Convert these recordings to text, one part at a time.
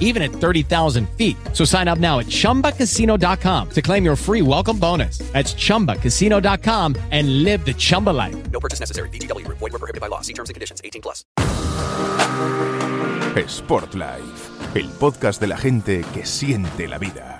even at 30,000 feet. So sign up now at ChumbaCasino.com to claim your free welcome bonus. That's ChumbaCasino.com and live the Chumba life. No purchase necessary. VGW. Void were prohibited by law. See terms and conditions. 18 plus. Sport Life, el podcast de la gente que siente la vida.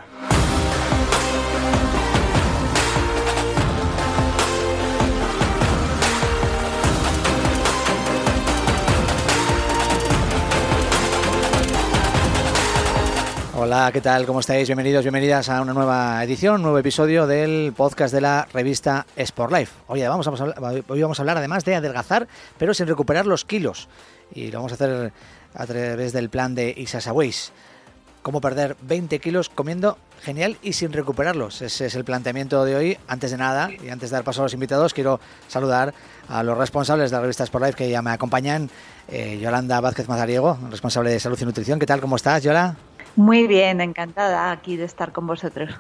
Hola, ¿qué tal? ¿Cómo estáis? Bienvenidos, bienvenidas a una nueva edición, nuevo episodio del podcast de la revista Sport Life. Hoy vamos a hablar, hoy vamos a hablar además de adelgazar, pero sin recuperar los kilos. Y lo vamos a hacer a través del plan de Isasa Ways. Cómo perder 20 kilos comiendo genial y sin recuperarlos. Ese es el planteamiento de hoy. Antes de nada, y antes de dar paso a los invitados, quiero saludar a los responsables de la revista Sport Life que ya me acompañan. Eh, Yolanda Vázquez Mazariego, responsable de salud y nutrición. ¿Qué tal? ¿Cómo estás, Yola? Muy bien, encantada aquí de estar con vosotros.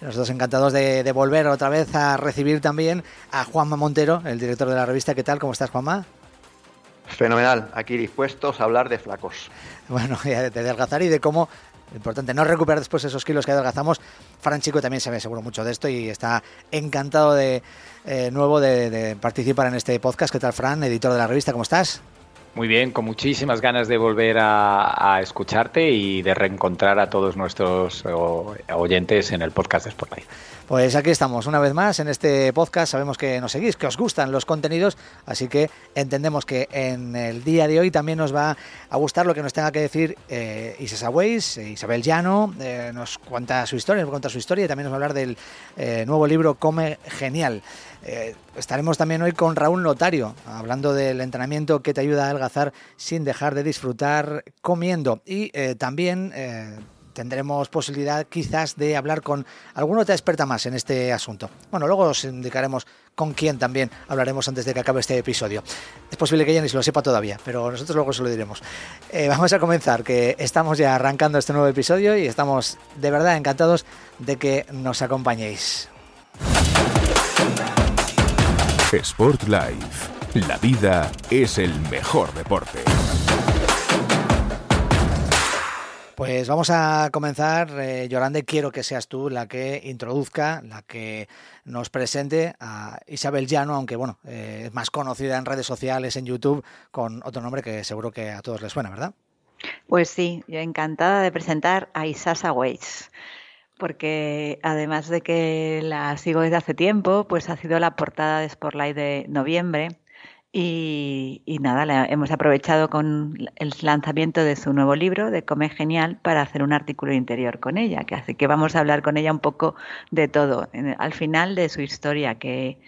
Nosotros encantados de, de, volver otra vez a recibir también a Juanma Montero, el director de la revista. ¿Qué tal? ¿Cómo estás, Juanma? Fenomenal, aquí dispuestos a hablar de flacos. Bueno, de adelgazar y de cómo, importante, no recuperar después esos kilos que adelgazamos. Fran Chico también se ve seguro mucho de esto y está encantado de eh, nuevo de, de participar en este podcast. ¿Qué tal, Fran, editor de la revista? ¿Cómo estás? Muy bien, con muchísimas ganas de volver a, escucharte y de reencontrar a todos nuestros oyentes en el podcast de Spotlight. Pues aquí estamos una vez más en este podcast. Sabemos que nos seguís, que os gustan los contenidos, así que entendemos que en el día de hoy también nos va a gustar lo que nos tenga que decir eh, Isasa Weiss, Isabel Llano, eh, nos cuenta su historia, nos cuenta su historia y también nos va a hablar del eh, nuevo libro Come Genial. Eh, estaremos también hoy con Raúl Notario, hablando del entrenamiento que te ayuda a adelgazar sin dejar de disfrutar comiendo. Y eh, también eh, tendremos posibilidad quizás de hablar con alguna otra experta más en este asunto. Bueno, luego os indicaremos con quién también hablaremos antes de que acabe este episodio. Es posible que ella ni se lo sepa todavía, pero nosotros luego se lo diremos. Eh, vamos a comenzar, que estamos ya arrancando este nuevo episodio y estamos de verdad encantados de que nos acompañéis. Sport Life. La vida es el mejor deporte. Pues vamos a comenzar. Eh, Yolande, quiero que seas tú la que introduzca, la que nos presente a Isabel Llano, aunque bueno, eh, es más conocida en redes sociales, en YouTube, con otro nombre que seguro que a todos les suena, ¿verdad? Pues sí, yo encantada de presentar a Isasa Weiss porque además de que la sigo desde hace tiempo, pues ha sido la portada de Spotlight de noviembre y, nada, la, hemos aprovechado con el lanzamiento de su nuevo libro, de Come Genial, para hacer un artículo interior con ella, que así que vamos a hablar con ella un poco de todo, al final de su historia, que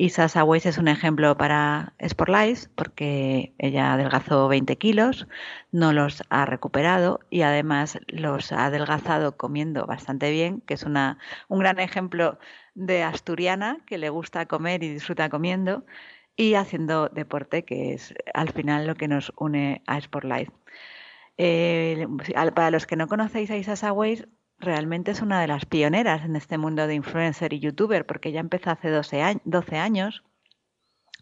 Isa Weiss es un ejemplo para Sportlife porque ella adelgazó 20 kilos, no los ha recuperado y además los ha adelgazado comiendo bastante bien, que es una, un gran ejemplo de asturiana que le gusta comer y disfruta comiendo y haciendo deporte, que es al final lo que nos une a Sportlife. Eh, para los que no conocéis a Isa Weiss, realmente es una de las pioneras en este mundo de influencer y youtuber, porque ya empezó hace 12 años, 12 años.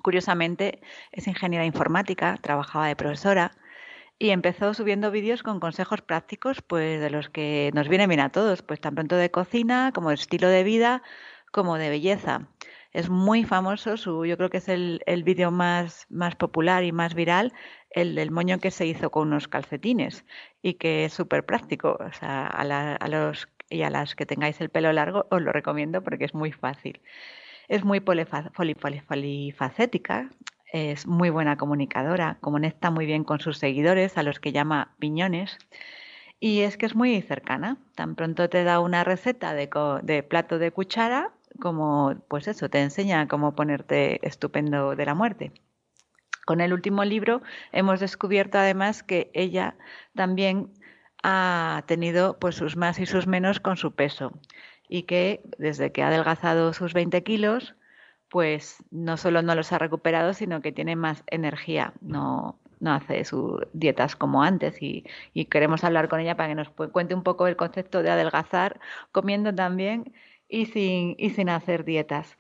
Curiosamente, es ingeniera informática, trabajaba de profesora y empezó subiendo vídeos con consejos prácticos, pues de los que nos vienen bien a todos, pues tan pronto de cocina, como de estilo de vida, como de belleza. Es muy famoso, su, yo creo que es el, el vídeo más, más popular y más viral, el del moño que se hizo con unos calcetines y que es súper práctico. O sea, a, la, los y a las que tengáis el pelo largo os lo recomiendo porque es muy fácil. Es muy polifacética, es muy buena comunicadora, conecta muy bien con sus seguidores, a los que llama piñones. Y es que es muy cercana. Tan pronto te da una receta de, de plato de cuchara, como pues eso, te enseña cómo ponerte estupendo de la muerte. Con el último libro hemos descubierto además que ella también ha tenido pues sus más y sus menos con su peso y que desde que ha adelgazado sus 20 kilos, pues no solo no los ha recuperado, sino que tiene más energía, no, no hace sus dietas como antes y, queremos hablar con ella para que nos cuente un poco el concepto de adelgazar comiendo también y sin, y sin hacer dietas.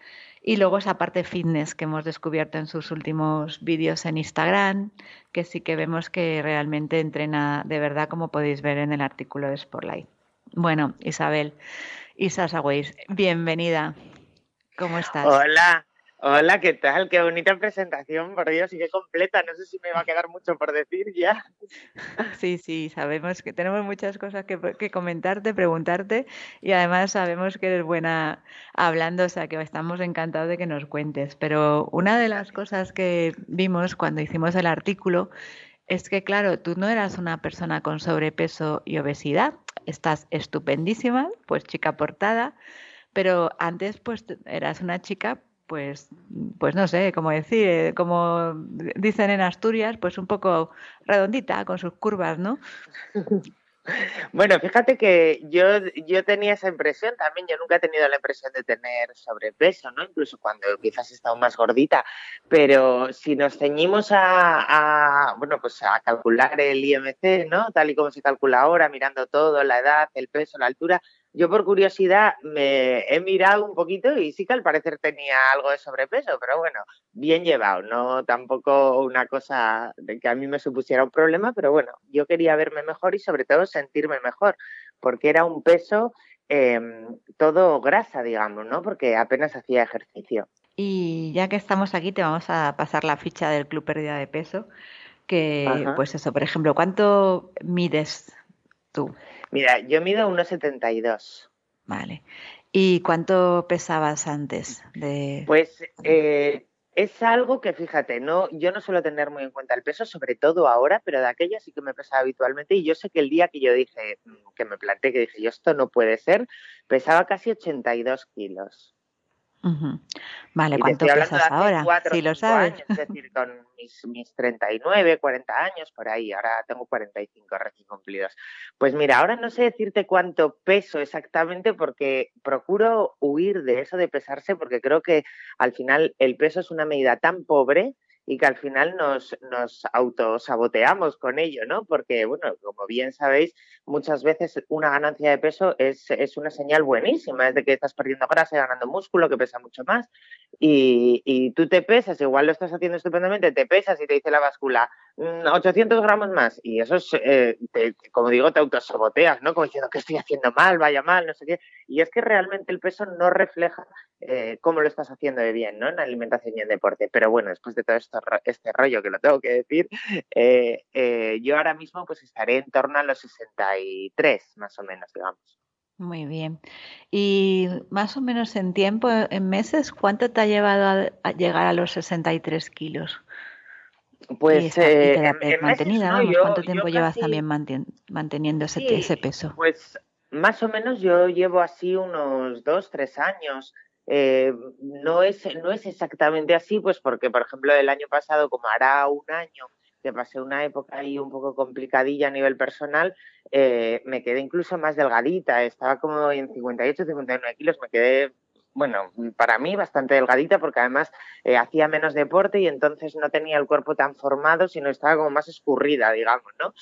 Y luego esa parte fitness que hemos descubierto en sus últimos vídeos en Instagram, que sí que vemos que realmente entrena de verdad, como podéis ver en el artículo de Spotlight. Bueno, Isabel, Isa Sagüeis, bienvenida. ¿Cómo estás? Hola, Hola, ¿qué tal? Qué bonita presentación, por Dios, y qué completa. No sé si me va a quedar mucho por decir ya. Sí, sí, sabemos que tenemos muchas cosas que, que, comentarte, preguntarte, y además sabemos que eres buena hablando, o sea que estamos encantados de que nos cuentes. Pero una de las cosas que vimos cuando hicimos el artículo es que, claro, tú no eras una persona con sobrepeso y obesidad, estás estupendísima, pues chica portada, pero antes pues eras una chica pues, pues no sé, cómo decir, como dicen en Asturias, pues un poco redondita, con sus curvas, ¿no? Bueno, fíjate que yo, yo tenía esa impresión también, yo nunca he tenido la impresión de tener sobrepeso, ¿no? Incluso cuando quizás he estado más gordita, pero si nos ceñimos a, a, bueno, pues a calcular el IMC, ¿no? Tal y como se calcula ahora, mirando todo, la edad, el peso, la altura, yo por curiosidad me he mirado un poquito y sí que al parecer tenía algo de sobrepeso, pero bueno, bien llevado, no tampoco una cosa de que a mí me supusiera un problema, pero bueno, yo quería verme mejor y sobre todo sentirme mejor, porque era un peso eh, todo grasa, digamos, ¿no? Porque apenas hacía ejercicio. Y ya que estamos aquí, te vamos a pasar la ficha del Club Pérdida de Peso, que Ajá. pues eso, por ejemplo, ¿cuánto mides tú? Mira, yo mido 1,72. Vale. ¿Y cuánto pesabas antes de...? Pues eh, es algo que, fíjate, no, yo no suelo tener muy en cuenta el peso, sobre todo ahora, pero de aquella sí que me pesaba habitualmente y yo sé que el día que yo dije, mm, que me planteé, que dije, yo esto no puede ser, pesaba casi 82 kilos. Uh -huh. Vale, ¿cuánto pesas ahora? Cuatro, si lo sabes. Años, es decir, con mis, mis 39, 40 años, por ahí, ahora tengo 45 recién cumplidos. Pues mira, ahora no sé decirte cuánto peso exactamente porque procuro huir de eso de pesarse porque creo que al final el peso es una medida tan pobre y que al final nos, nos autosaboteamos con ello, ¿no? Porque, bueno, como bien sabéis, muchas veces una ganancia de peso es, es una señal buenísima, es de que estás perdiendo grasa y ganando músculo, que pesa mucho más, y, y, tú te pesas, igual lo estás haciendo estupendamente, te pesas y te dice la báscula, 800 gramos más, y eso es, eh, te, como digo, te autosaboteas, ¿no? Como diciendo que estoy haciendo mal, vaya mal, no sé qué, y es que realmente el peso no refleja eh, cómo lo estás haciendo de bien, ¿no? En alimentación y en deporte, pero bueno, después de todo esto, este rollo que lo tengo que decir, eh, eh, yo ahora mismo pues estaré en torno a los 63, más o menos, digamos. Muy bien. Y más o menos en tiempo, en meses, ¿cuánto te ha llevado a, llegar a los 63 kilos? Pues eh, en, en mantenida, meses, ¿no? vamos, yo, ¿cuánto tiempo llevas casi, también manteniendo ese, ese peso? Pues más o menos yo llevo así unos dos, tres años. Eh, no, es, no es exactamente así, pues porque, por ejemplo, el año pasado, como hará un año, que pasé una época ahí un poco complicadilla a nivel personal, eh, me quedé incluso más delgadita, estaba como en 58, 59 kilos, me quedé, bueno, para mí bastante delgadita porque además eh, hacía menos deporte y entonces no tenía el cuerpo tan formado, sino estaba como más escurrida, digamos, ¿no?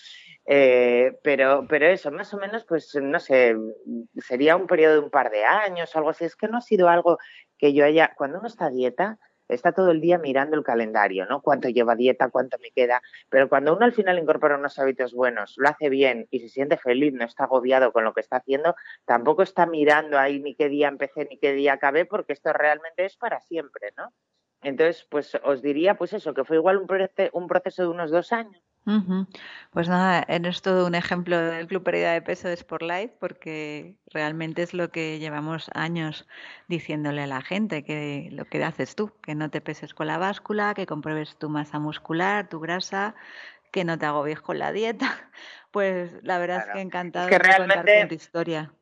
Eh, pero, pero eso, más o menos, pues no sé, sería un periodo de un par de años o algo así. Es que no ha sido algo que yo haya. Cuando uno está a dieta, está todo el día mirando el calendario, ¿no? Cuánto lleva dieta, cuánto me queda. Pero cuando uno al final incorpora unos hábitos buenos, lo hace bien y se siente feliz, no está agobiado con lo que está haciendo, tampoco está mirando ahí ni qué día empecé ni qué día acabé, porque esto realmente es para siempre, ¿no? Entonces, pues os diría, pues eso, que fue igual un, un proceso de unos dos años Pues nada, eres todo un ejemplo del Club Pérdida de Peso de Sportlife porque realmente es lo que llevamos años diciéndole a la gente, que lo que haces tú, que no te peses con la báscula, que compruebes tu masa muscular, tu grasa, que no te agobies con la dieta. Pues la verdad es que encantado que de contar con tu historia.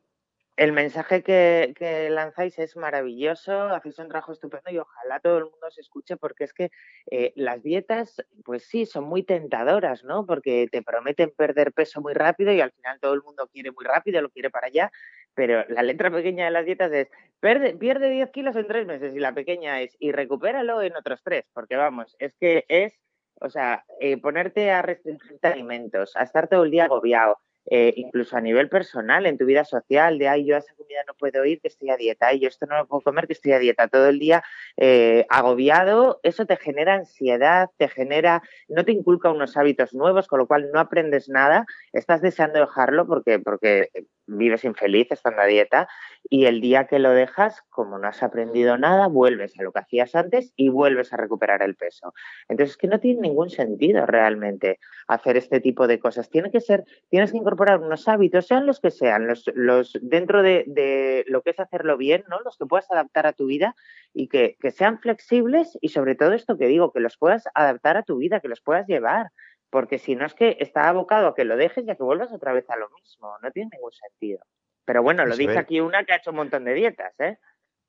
El mensaje que, que lanzáis es maravilloso, hacéis un trabajo estupendo y ojalá todo el mundo se escuche porque es que eh, las dietas, pues sí, son muy tentadoras, ¿no? Porque te prometen perder peso muy rápido y al final todo el mundo quiere muy rápido, lo quiere para allá, pero la letra pequeña de las dietas es pierde, pierde 10 kilos en tres meses y la pequeña es y recupéralo en otros tres, porque vamos, es que es, o sea, eh, ponerte a restringirte alimentos, a estar todo el día agobiado, eh, incluso a nivel personal, en tu vida social, de, ay, yo a esa comida no puedo ir, que estoy a dieta, ay, yo esto no lo puedo comer, que estoy a dieta, todo el día eh, agobiado, eso te genera ansiedad, te genera, no te inculca unos hábitos nuevos, con lo cual no aprendes nada, estás deseando dejarlo porque, porque vives infeliz estando a dieta y el día que lo dejas, como no has aprendido nada, vuelves a lo que hacías antes y vuelves a recuperar el peso. Entonces, es que no tiene ningún sentido realmente hacer este tipo de cosas. Tiene que ser, tienes que incorporar unos hábitos, sean los que sean, los, los dentro de, de lo que es hacerlo bien, ¿no? Los que puedas adaptar a tu vida y que, que sean flexibles y sobre todo esto que digo, que los puedas adaptar a tu vida, que los puedas llevar. Porque si no es que está abocado a que lo dejes y a que vuelvas otra vez a lo mismo. No tiene ningún sentido. Pero bueno, lo dice aquí una que ha hecho un montón de dietas, ¿eh?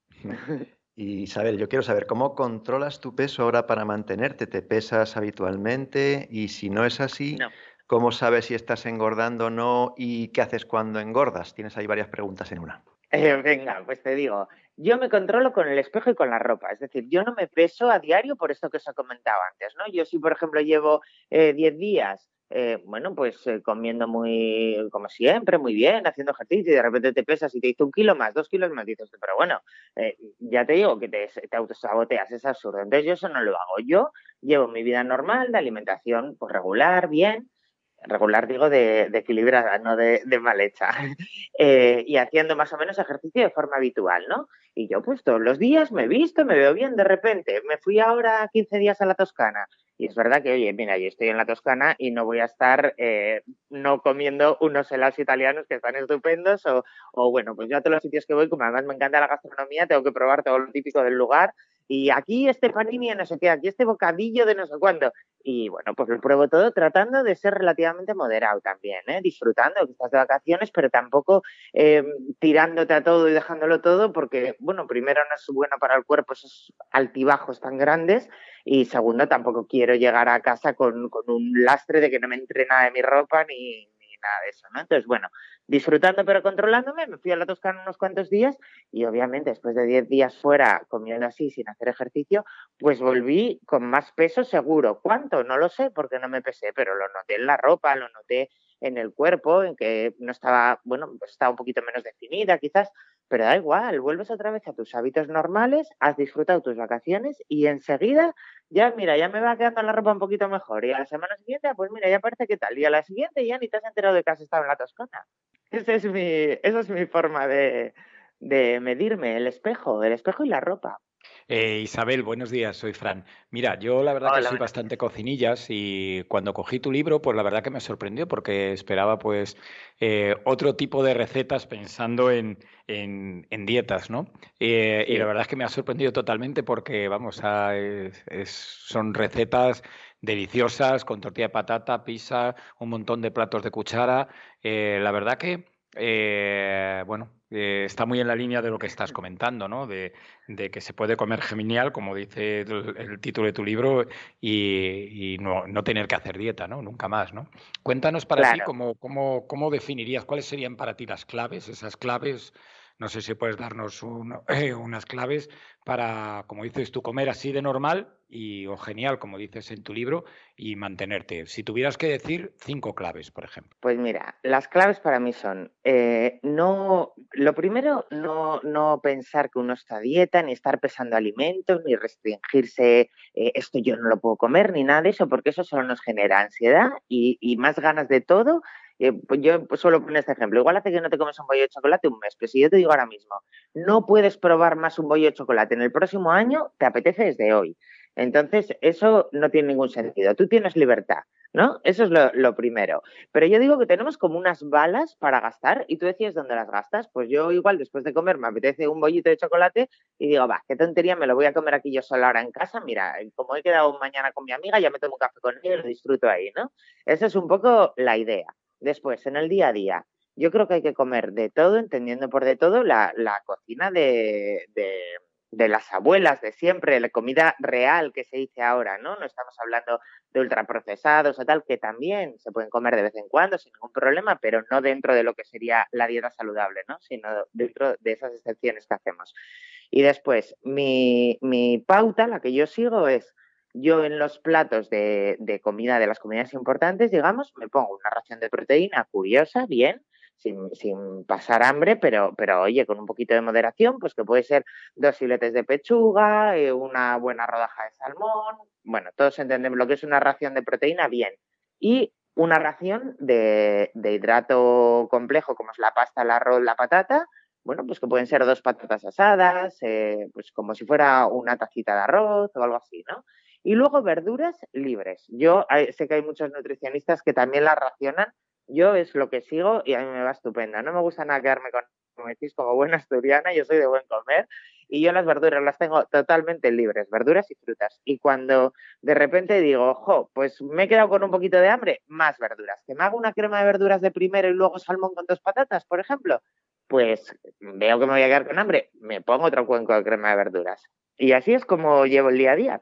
Y Isabel, yo quiero saber cómo controlas tu peso ahora para mantenerte. ¿Te pesas habitualmente? Y si no es así, No. ¿cómo sabes si estás engordando o no? ¿Y qué haces cuando engordas? Tienes ahí varias preguntas en una. Eh, venga, pues te digo, yo me controlo con el espejo y con la ropa, es decir, yo no me peso a diario por esto que os he comentado antes, ¿no? Yo si, por ejemplo, llevo eh, 10 días, eh, bueno, pues eh, comiendo muy, como siempre, muy bien, haciendo ejercicio y de repente te pesas y te dice un kilo más, dos kilos más, dices, pero bueno, eh, ya te digo que te, te autosaboteas, es absurdo. Entonces yo eso no lo hago. Yo llevo mi vida normal, de alimentación pues regular, bien, regular digo de, de equilibrada, no de, de mal hecha, eh, y haciendo más o menos ejercicio de forma habitual, ¿no? Y yo pues todos los días me he visto, me veo bien de repente. Me fui ahora 15 días a la Toscana. Y es verdad que, oye, mira, yo estoy en la Toscana y no voy a estar eh, no comiendo unos helados italianos que están estupendos o, o, bueno, pues yo a todos los sitios que voy, como además me encanta la gastronomía, tengo que probar todo lo típico del lugar. Y aquí este panini de no sé qué, aquí este bocadillo de no sé cuándo. Y bueno, pues lo pruebo todo tratando de ser relativamente moderado también, ¿eh? disfrutando que estás de vacaciones, pero tampoco eh, tirándote a todo y dejándolo todo, porque, bueno, primero no es bueno para el cuerpo esos altibajos tan grandes, y segundo, tampoco quiero llegar a casa con, con un lastre de que no me entre nada de mi ropa ni, ni nada de eso, ¿no? Entonces, bueno, disfrutando pero controlándome, me fui a la Toscana unos cuantos días y obviamente después de 10 días fuera comiendo así sin hacer ejercicio, pues volví con más peso seguro. ¿Cuánto? No lo sé porque no me pesé, pero lo noté en la ropa, lo noté en el cuerpo, en que no estaba, bueno, estaba un poquito menos definida quizás, pero da igual, vuelves otra vez a tus hábitos normales, has disfrutado tus vacaciones y enseguida ya, mira, ya me va quedando la ropa un poquito mejor y a la semana siguiente, pues mira, ya parece que tal, y a la siguiente ya ni te has enterado de que has estado en la Toscana. Esa es mi, esa es mi forma de, de medirme, el espejo, el espejo y la ropa. Eh, Isabel, buenos días, soy Fran. Mira, yo la verdad Hola, que soy bastante cocinillas y cuando cogí tu libro, pues la verdad que me sorprendió porque esperaba pues eh, otro tipo de recetas pensando en, en- en dietas, ¿no? Eh, Y la verdad es que me ha sorprendido totalmente porque, vamos, a- es- es- son recetas deliciosas con tortilla de patata, pizza, un montón de platos de cuchara. Eh, la verdad que, eh, bueno, eh, está muy en la línea de lo que estás comentando, ¿no? De, de que se puede comer genial, como dice el, el título de tu libro, y, y no, no tener que hacer dieta, ¿no? Nunca más, ¿no? Cuéntanos para ti cómo, cómo, cómo definirías, cuáles serían para ti las claves, esas claves, no sé si puedes darnos eh, unas claves para, como dices tú, comer así de normal y o genial, como dices en tu libro, y mantenerte. Si tuvieras que decir cinco claves, por ejemplo. Pues mira, las claves para mí son, eh, no, lo primero, no, no pensar que uno está a dieta, ni estar pesando alimentos, ni restringirse, eh, esto yo no lo puedo comer, ni nada de eso, porque eso solo nos genera ansiedad y, y más ganas de todo. Eh, pues yo suelo poner este ejemplo, igual hace que no te comes un bollo de chocolate un mes, pero si yo te digo ahora mismo, no puedes probar más un bollo de chocolate en el próximo año, te apetece desde hoy. Entonces, eso no tiene ningún sentido. Tú tienes libertad ¿no? Eso es lo, primero. Pero yo digo que tenemos como unas balas para gastar y tú decías dónde las gastas. Pues yo igual después de comer me apetece un bollito de chocolate y digo, va, qué tontería, me lo voy a comer aquí yo sola ahora en casa. Mira, como he quedado mañana con mi amiga, ya me tomo un café con ella y lo disfruto ahí, ¿no? Esa es un poco la idea. Después, en el día a día, yo creo que hay que comer de todo, entendiendo por de todo la, la cocina de, de las abuelas de siempre, la comida real que se dice ahora, ¿no? No estamos hablando de ultraprocesados o tal, que también se pueden comer de vez en cuando sin ningún problema, pero no dentro de lo que sería la dieta saludable, ¿no? Sino dentro de esas excepciones que hacemos. Y después, mi, mi pauta, la que yo sigo es, yo en los platos de, de comida de las comidas importantes, digamos, me pongo una ración de proteína curiosa, bien, sin, sin, pasar hambre, pero, pero oye, con un poquito de moderación, pues que puede ser dos filetes de pechuga, eh, una buena rodaja de salmón, bueno, todos entendemos lo que es una ración de proteína, bien. Y una ración de, de hidrato complejo, como es la pasta, el arroz, la patata, bueno, pues que pueden ser dos patatas asadas, eh, pues como si fuera una tacita de arroz o algo así, ¿no? Y luego verduras libres. Yo sé que hay muchos nutricionistas que también las racionan yo es lo que sigo y a mí me va estupenda. No me gusta nada quedarme con, como decís, como buena asturiana, yo soy de buen comer y yo las verduras las tengo totalmente libres, verduras y frutas. Y cuando de repente digo, ojo, pues me he quedado con un poquito de hambre, más verduras. Que me hago una crema de verduras de primero y luego salmón con dos patatas, por ejemplo, pues veo que me voy a quedar con hambre, me pongo otro cuenco de crema de verduras. Y así es como llevo el día a día.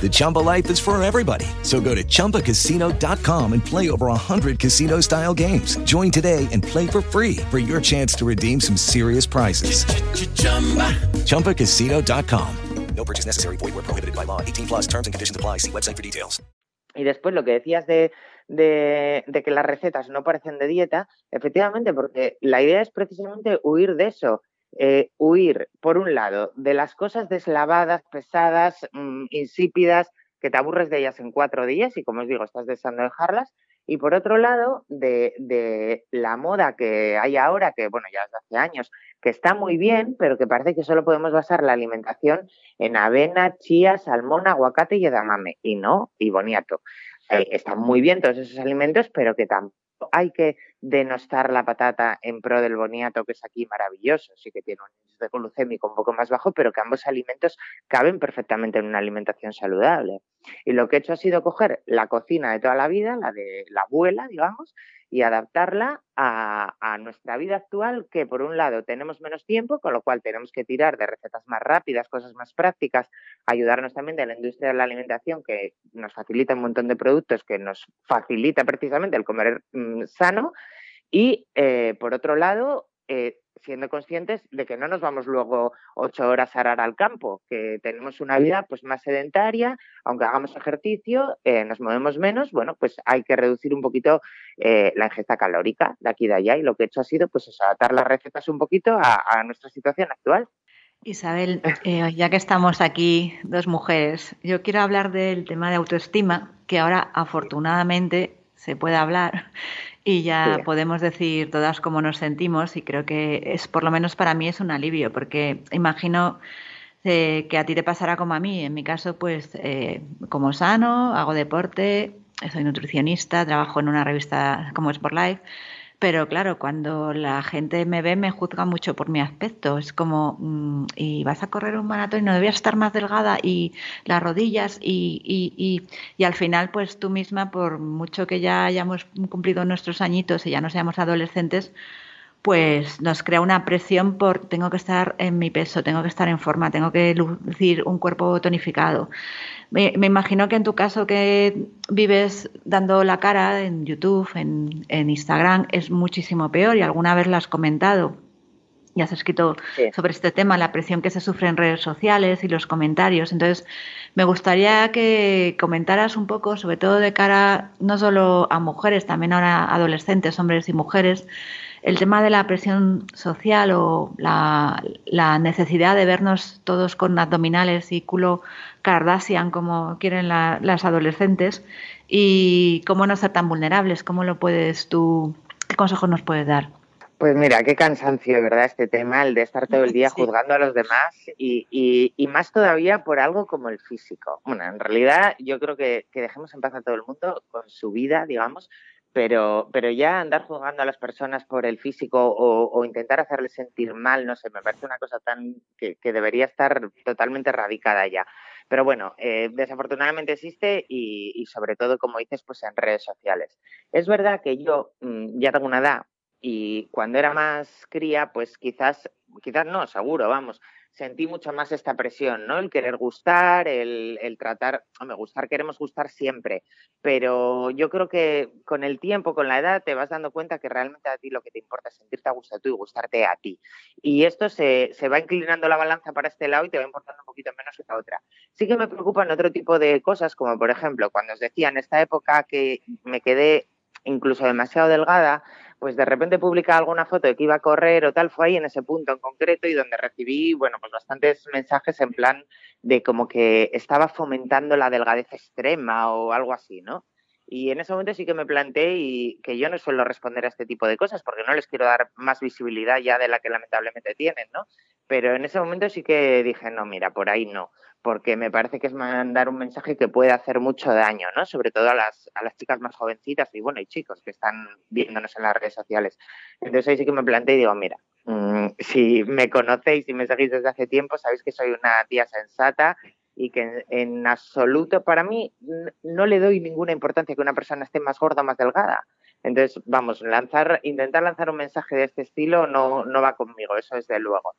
The Chumba life is for everybody. So go to ChumbaCasino.com and play over 100 casino style games. Join today and play for free for your chance to redeem some serious prizes. ChumbaCasino.com. No purchase necessary. Void were prohibited by law. 18 plus terms and conditions apply. See website for details. Y después lo que decías de, de, de que las recetas no parecen de dieta, efectivamente, porque la idea es precisamente huir de eso. Eh, huir, por un lado, de las cosas deslavadas, pesadas, mmm, insípidas, que te aburres de ellas en cuatro días y, como os digo, estás deseando dejarlas. Y por otro lado, de, de, la moda que hay ahora, que bueno, ya desde hace años, que está muy bien, pero que parece que solo podemos basar la alimentación en avena, chía, salmón, aguacate y edamame. Y no, y boniato. Eh, están muy bien todos esos alimentos, pero que tampoco hay que denostar la patata en pro del boniato, que es aquí maravilloso, sí que tiene un índice glucémico un poco más bajo, pero que ambos alimentos caben perfectamente en una alimentación saludable. Y lo que he hecho ha sido coger la cocina de toda la vida, la de la abuela, digamos, y adaptarla a, nuestra vida actual, que por un lado tenemos menos tiempo, con lo cual tenemos que tirar de recetas más rápidas, cosas más prácticas, ayudarnos también de la industria de la alimentación, que nos facilita un montón de productos, que nos facilita precisamente el comer mmm, sano, y eh, por otro lado, eh, siendo conscientes de que no nos vamos luego ocho horas a arar al campo, que tenemos una vida pues más sedentaria, aunque hagamos ejercicio, eh, nos movemos menos, bueno, pues hay que reducir un poquito eh, la ingesta calórica de aquí y de allá y lo que he hecho ha sido pues adaptar las recetas un poquito a, nuestra situación actual. Isabel, ya que estamos aquí dos mujeres, yo quiero hablar del tema de autoestima, que ahora afortunadamente se puede hablar y ya sí. podemos decir todas cómo nos sentimos y creo que es por lo menos para mí es un alivio porque imagino eh, que a ti te pasará como a mí en mi caso pues eh, como sano hago deporte soy nutricionista trabajo en una revista como Sport Life pero claro, cuando la gente me ve me juzga mucho por mi aspecto. Es como, mmm, y vas a correr un maratón y no debías estar más delgada y las rodillas y, y, y, y, al final pues tú misma, por mucho que ya hayamos cumplido nuestros añitos y ya no seamos adolescentes, pues nos crea una presión por tengo que estar en mi peso, tengo que estar en forma, tengo que lucir un cuerpo tonificado. Me, imagino que en tu caso que vives dando la cara en YouTube, en, en Instagram, es muchísimo peor y alguna vez lo has comentado y has escrito sobre este tema, la presión que se sufre en redes sociales y los comentarios. Entonces, me gustaría que comentaras un poco, sobre todo de cara no solo a mujeres, también ahora a adolescentes, hombres y mujeres, el tema de la presión social o la, necesidad de vernos todos con abdominales y culo Kardashian como quieren las adolescentes y cómo no ser tan vulnerables, cómo lo puedes tú, qué consejos nos puedes dar. Pues mira, qué cansancio, ¿verdad? Este tema, el de estar todo el día juzgando a los demás y, más todavía por algo como el físico. Bueno, en realidad yo creo que, dejemos en paz a todo el mundo con su vida, digamos, pero, pero ya andar juzgando a las personas por el físico o, intentar hacerles sentir mal, no sé, me parece una cosa tan que, debería estar totalmente erradicada ya. Pero bueno, eh, desafortunadamente existe y, sobre todo, como dices, pues en redes sociales. Es verdad que yo mm, ya tengo una edad y cuando era más cría, pues quizás, quizás no, seguro, vamos, sentí mucho más esta presión, ¿no? El querer gustar, el, el tratar, me gustar, queremos gustar siempre, pero yo creo que con el tiempo, con la edad, te vas dando cuenta que realmente a ti lo que te importa es sentirte a gusto tú y gustarte a ti. Y esto se, se va inclinando la balanza para este lado y te va importando un poquito menos que la otra. Sí que me preocupan otro tipo de cosas, como por ejemplo, cuando os decía en esta época que me quedé incluso demasiado delgada, pues de repente publica alguna foto de que iba a correr o tal, fue ahí en ese punto en concreto y donde recibí, bueno, pues bastantes mensajes en plan de como que estaba fomentando la delgadez extrema o algo así, ¿no? Y en ese momento sí que me planteé y que yo no suelo responder a este tipo de cosas porque no les quiero dar más visibilidad ya de la que lamentablemente tienen, ¿no? Pero en ese momento sí que dije, no, mira, por ahí no porque me parece que es mandar un mensaje que puede hacer mucho daño, ¿no? Sobre todo a las, a las chicas más jovencitas y, bueno, y chicos que están viéndonos en las redes sociales. Entonces ahí sí que me planteé y digo, mira, mm, si me conocéis y me seguís desde hace tiempo, sabéis que soy una tía sensata y que en, absoluto para mí no le doy ninguna importancia que una persona esté más gorda o más delgada. Entonces, vamos, lanzar, intentar lanzar un mensaje de este estilo no, no va conmigo, eso desde luego.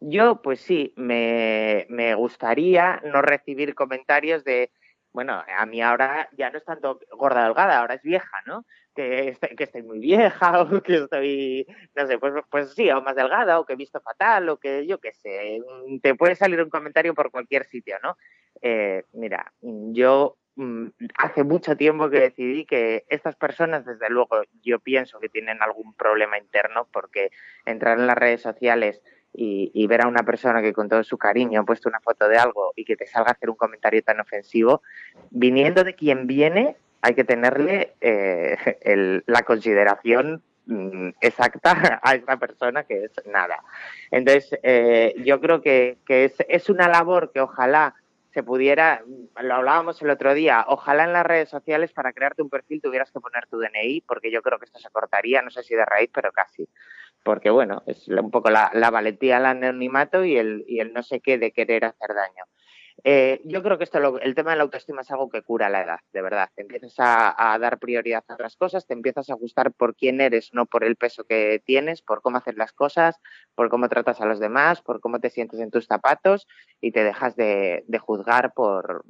Yo, pues sí, me, me gustaría no recibir comentarios de, bueno, a mí ahora ya no es tanto gorda delgada, ahora es vieja, ¿no? Que estoy, que estoy muy vieja o que estoy, no sé, pues, pues sí, o más delgada o que he visto fatal o que yo qué sé, te puede salir un comentario por cualquier sitio, ¿no? Eh, mira, yo mm, hace mucho tiempo que decidí que estas personas, desde luego, yo pienso que tienen algún problema interno porque entrar en las redes sociales y, ver a una persona que con todo su cariño ha puesto una foto de algo y que te salga a hacer un comentario tan ofensivo, viniendo de quien viene, hay que tenerle eh, la consideración mm, exacta a esta persona que es nada. Entonces, eh, yo creo que, es, es, una labor que ojalá se pudiera, lo hablábamos el otro día, ojalá en las redes sociales para crearte un perfil tuvieras que poner tu DNI, porque yo creo que esto se cortaría, no sé si de raíz, pero casi porque bueno, es un poco la, valentía al anonimato y el, y el no sé qué de querer hacer daño. Eh, yo creo que esto, el tema de la autoestima es algo que cura la edad, de verdad. Te empiezas a, dar prioridad a otras cosas, te empiezas a gustar por quién eres, no por el peso que tienes, por cómo hacer las cosas, por cómo tratas a los demás, por cómo te sientes en tus zapatos y te dejas de, juzgar por,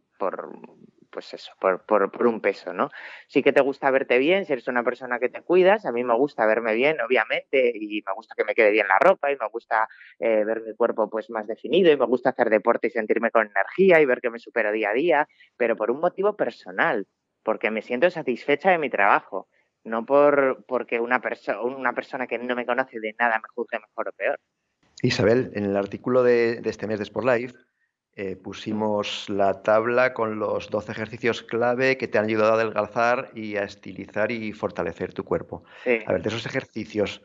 pues eso, por, un peso, ¿no? Sí que te gusta verte bien, si eres una persona que te cuidas, a mí me gusta verme bien, obviamente, y me gusta que me quede bien la ropa, y me gusta eh, ver mi cuerpo pues más definido, y me gusta hacer deporte y sentirme con energía, y ver que me supero día a día, pero por un motivo personal, porque me siento satisfecha de mi trabajo, no por porque una, persona una persona que no me conoce de nada me juzgue mejor o peor. Isabel, en el artículo de, de este mes de Sport Life, eh, pusimos la tabla con los 12 ejercicios clave que te han ayudado a adelgazar y a estilizar y fortalecer tu cuerpo. A ver, de esos ejercicios,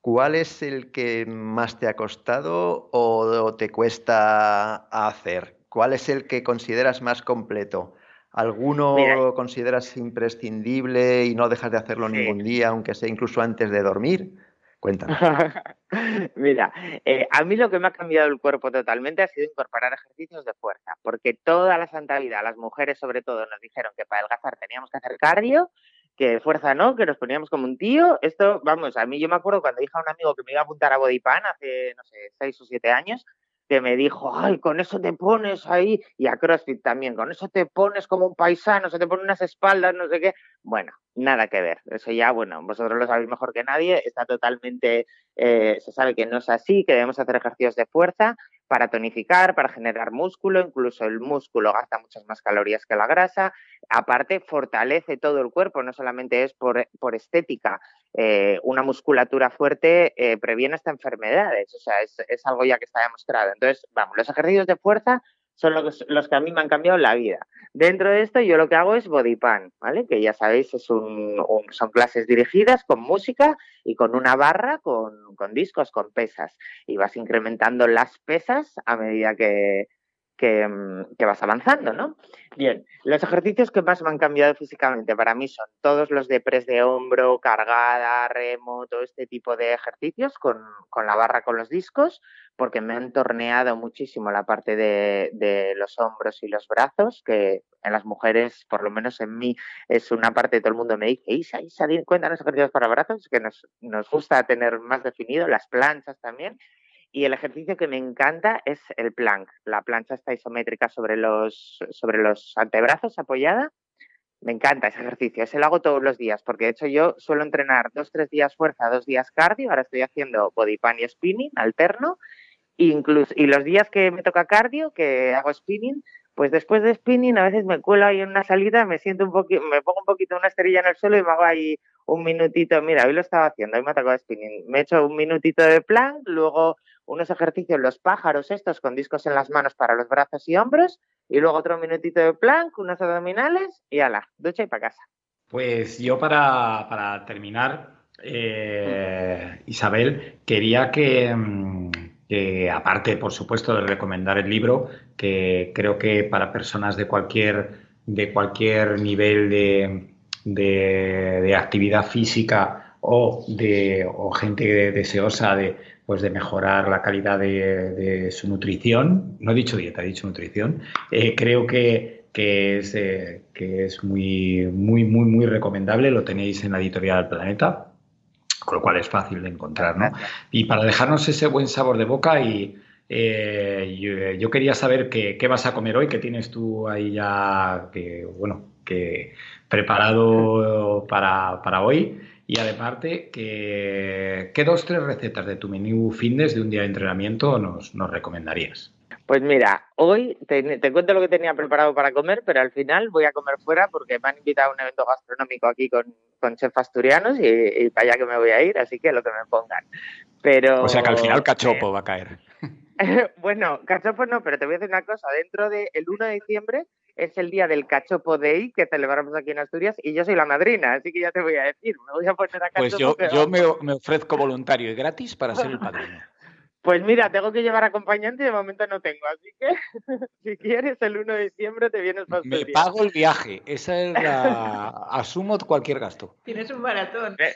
¿cuál es el que más te ha costado o te cuesta hacer? ¿Cuál es el que consideras más completo? ¿Alguno consideras imprescindible y no dejas de hacerlo ningún día, aunque sea incluso antes de dormir? Cuéntame. Mira, eh, a mí lo que me ha cambiado el cuerpo totalmente ha sido incorporar ejercicios de fuerza, porque toda la santa vida, las mujeres sobre todo, nos dijeron que para adelgazar teníamos que hacer cardio que fuerza no, que nos poníamos como un tío. Esto, vamos, a mí yo me acuerdo cuando dije a un amigo que me iba a apuntar a Bodypan hace, no sé, seis o siete años, que me dijo, ay, con eso te pones ahí, y a CrossFit también, con eso te pones como un paisano, se te ponen unas espaldas, no sé qué. Bueno, nada que ver. Eso ya, bueno, vosotros lo sabéis mejor que nadie, está totalmente, eh, se sabe que no es así, que debemos hacer ejercicios de fuerza para tonificar, para generar músculo, incluso el músculo gasta muchas más calorías que la grasa, aparte fortalece todo el cuerpo, no solamente es por, por estética, eh, una musculatura fuerte eh, previene hasta enfermedades, o sea, es, es, algo ya que está demostrado. Entonces, vamos, los ejercicios de fuerza son los, los, que a mí me han cambiado la vida. Dentro de esto yo lo que hago es body pan, ¿vale? Que ya sabéis, es un, un, son clases dirigidas con música y con una barra, con, con discos, con pesas. Y vas incrementando las pesas a medida que, que, que, vas avanzando, ¿no? Bien, los ejercicios que más me han cambiado físicamente para mí son todos los de press de hombro, cargada, remo, todo este tipo de ejercicios con, con la barra, con los discos, porque me han torneado muchísimo la parte de, de, los hombros y los brazos, que en las mujeres, por lo menos en mí, es una parte de todo el mundo me dice, Isa, Isa, cuéntanos ejercicios para brazos, que nos, nos gusta tener más definido, las planchas también, y el ejercicio que me encanta es el plank. La plancha está isométrica sobre los, sobre los antebrazos apoyada. Me encanta ese ejercicio. Ese lo hago todos los días, porque de hecho yo suelo entrenar dos, tres días fuerza, dos días cardio. Ahora estoy haciendo body pan y spinning alterno. Incluso, y los días que me toca cardio, que hago spinning, pues después de spinning a veces me cuelo ahí en una salida, me siento un poquito, me pongo un poquito una esterilla en el suelo y me hago ahí un minutito. Mira, hoy lo estaba haciendo, hoy me ha tocado spinning. Me he hecho un minutito de plan, luego unos ejercicios, los pájaros estos con discos en las manos para los brazos y hombros, y luego otro minutito de plank, unos abdominales y ala, ducha y para casa. Pues yo para, para terminar, eh, Isabel, quería que, aparte, por supuesto, de recomendar el libro, que creo que para personas de cualquier, de cualquier nivel de, de, de actividad física o, de, o gente deseosa de, pues de mejorar la calidad de, de, su nutrición. No he dicho dieta, he dicho nutrición. Eh, creo que, que, es, eh, que es muy, muy, muy, muy recomendable. Lo tenéis en la editorial Planeta, con lo cual es fácil de encontrar. ¿no? Y para dejarnos ese buen sabor de boca y eh, yo, yo, quería saber qué, qué, vas a comer hoy, qué tienes tú ahí ya, que, bueno, que preparado para, para hoy. Y además, ¿qué, ¿qué dos tres recetas de tu menú fitness de un día de entrenamiento nos, nos recomendarías? Pues mira, hoy te, te, cuento lo que tenía preparado para comer, pero al final voy a comer fuera porque me han invitado a un evento gastronómico aquí con, con chefs asturianos y, y, para allá que me voy a ir, así que lo que me pongan. Pero, o sea que al final cachopo eh, va a caer. bueno, cachopo no, pero te voy a decir una cosa. Dentro del de 1 de diciembre es el día del Cachopo Day que celebramos aquí en Asturias y yo soy la madrina, así que ya te voy a decir, me voy a poner a Cachopo. Pues yo, yo me, me, ofrezco voluntario y gratis para ser el padrino. Pues mira, tengo que llevar acompañante y de momento no tengo, así que si quieres el 1 de diciembre te vienes para Me pago el viaje, esa es la... asumo cualquier gasto. Tienes un maratón. Eh,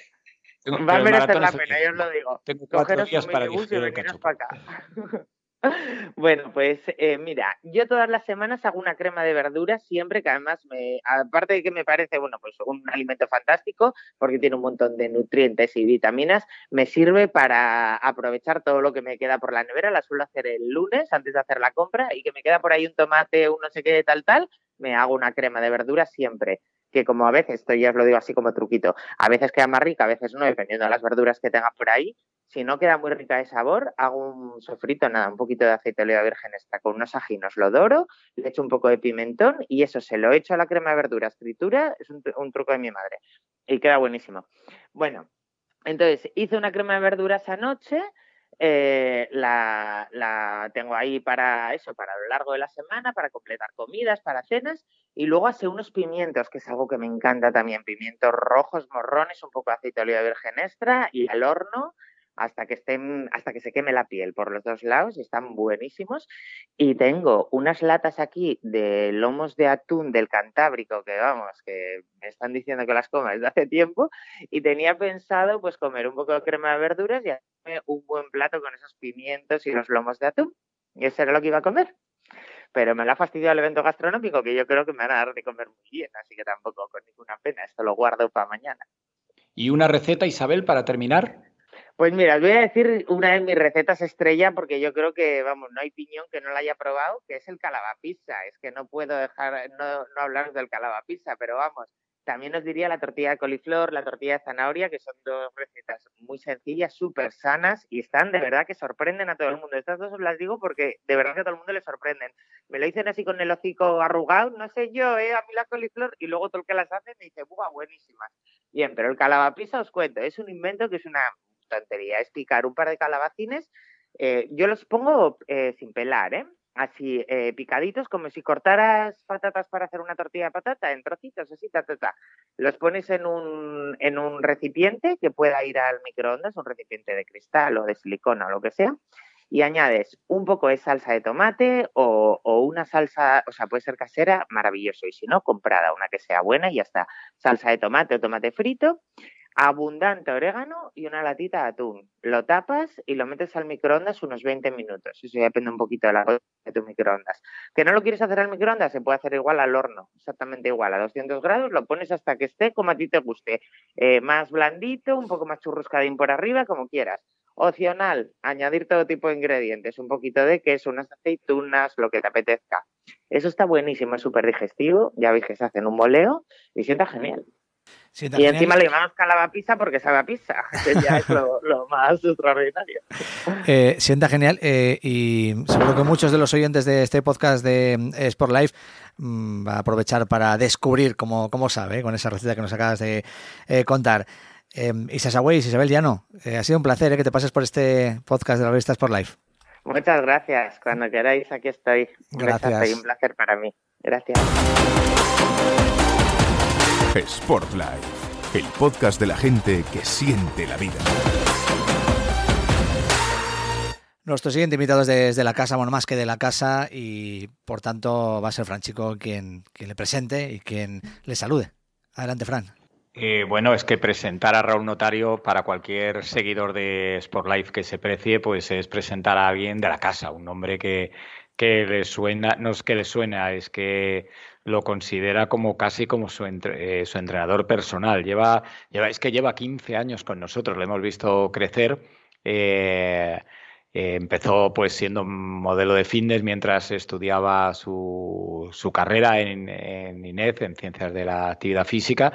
Va a merecer la pena, yo os lo digo. Tengo cuatro Cogeros días para el cachopo. Para acá. Bueno, pues eh, mira, yo todas las semanas hago una crema de verduras siempre que además me, aparte de que me parece, bueno, pues un alimento fantástico porque tiene un montón de nutrientes y vitaminas, me sirve para aprovechar todo lo que me queda por la nevera, la suelo hacer el lunes antes de hacer la compra y que me queda por ahí un tomate, un no sé qué tal tal, me hago una crema de verduras siempre que como a veces, esto ya os lo digo así como truquito, a veces queda más rica, a veces no, dependiendo de las verduras que tenga por ahí. Si no queda muy rica de sabor, hago un sofrito, nada, un poquito de aceite de oliva virgen extra con unos ajinos, lo doro, le echo un poco de pimentón y eso se lo echo a la crema de verduras fritura, es un, un truco de mi madre y queda buenísimo. Bueno, entonces hice una crema de verduras anoche, eh, la, la, tengo ahí para eso, para lo largo de la semana, para completar comidas, para cenas, y luego hace unos pimientos, que es algo que me encanta también, pimientos rojos, morrones, un poco de aceite de oliva virgen extra y al horno hasta que estén, hasta que se queme la piel por los dos lados y están buenísimos. Y tengo unas latas aquí de lomos de atún del Cantábrico, que vamos, que me están diciendo que las coma desde hace tiempo, y tenía pensado pues comer un poco de crema de verduras y hacerme un buen plato con esos pimientos y los lomos de atún. Y eso era lo que iba a comer. pero me lo ha fastidiado el evento gastronómico que yo creo que me van a dar de comer muy bien, así que tampoco con ninguna pena, esto lo guardo para mañana. ¿Y una receta, Isabel, para terminar? Pues mira, os voy a decir una de mis recetas estrella porque yo creo que, vamos, no hay piñón que no la haya probado, que es el calabapizza. Es que no puedo dejar, no, no hablaros del calabapizza, pero vamos, también os diría la tortilla de coliflor, la tortilla de zanahoria, que son dos recetas muy sencillas, súper sanas y están de verdad que sorprenden a todo el mundo. Estas dos os las digo porque de verdad que a todo el mundo le sorprenden. Me lo dicen así con el hocico arrugado, no sé yo, ¿eh? a mí la coliflor, y luego todo el que las hace me dice, ¡buah, buenísimas! Bien, pero el calabapizza os cuento, es un invento que es una tontería, es picar un par de calabacines, eh, yo los pongo eh, sin pelar, ¿eh? así eh, picaditos, como si cortaras patatas para hacer una tortilla de patata en trocitos, así, ta, ta, ta. Los pones en un, en un recipiente que pueda ir al microondas, un recipiente de cristal o de silicona o lo que sea, y añades un poco de salsa de tomate o, o una salsa, o sea, puede ser casera, maravilloso, y si no, comprada, una que sea buena y ya está. Salsa de tomate o tomate frito, abundante orégano y una latita de atún. Lo tapas y lo metes al microondas unos 20 minutos. Eso ya depende un poquito de la de tu microondas. Que no lo quieres hacer al microondas, se puede hacer igual al horno, exactamente igual, a 200 grados, lo pones hasta que esté como a ti te guste. Eh, más blandito, un poco más churruscadín por arriba, como quieras. Opcional, añadir todo tipo de ingredientes, un poquito de queso, unas aceitunas, lo que te apetezca. Eso está buenísimo, es súper digestivo, ya veis que se hace en un boleo y sienta genial. Y encima le llamamos calabapizza porque sabe a pizza, que ya es lo, lo más extraordinario. Eh, sienta genial eh, y seguro que muchos de los oyentes de este podcast de eh, Sport Life mm, va a aprovechar para descubrir cómo, cómo sabe, con esa receta que nos acabas de eh, contar. Eh, Isasa Weiss, Isabel Llano, ha sido un placer que te pases por este podcast de la revista Sport Life. Muchas gracias. Cuando queráis, aquí estoy. Gracias. y un placer para mí. Gracias. Sport Life, el podcast de la gente que siente la vida. Nuestro siguiente invitado es desde la casa, bueno, más que de la casa, y por tanto va a ser Fran Chico quien, quien le presente y quien le salude. Adelante, Fran. Eh, bueno, es que presentar a Raúl Notario para cualquier seguidor de Sport Life que se precie, pues es presentar a alguien de la casa, un hombre que, que le suena, no es que le suena, es que lo considera como casi como su, eh, su entrenador personal. Lleva, lleva, es que lleva 15 años con nosotros, le hemos visto crecer. eh, eh, empezó pues siendo modelo de fitness mientras estudiaba su, su carrera en, en INEF, en Ciencias de la Actividad Física.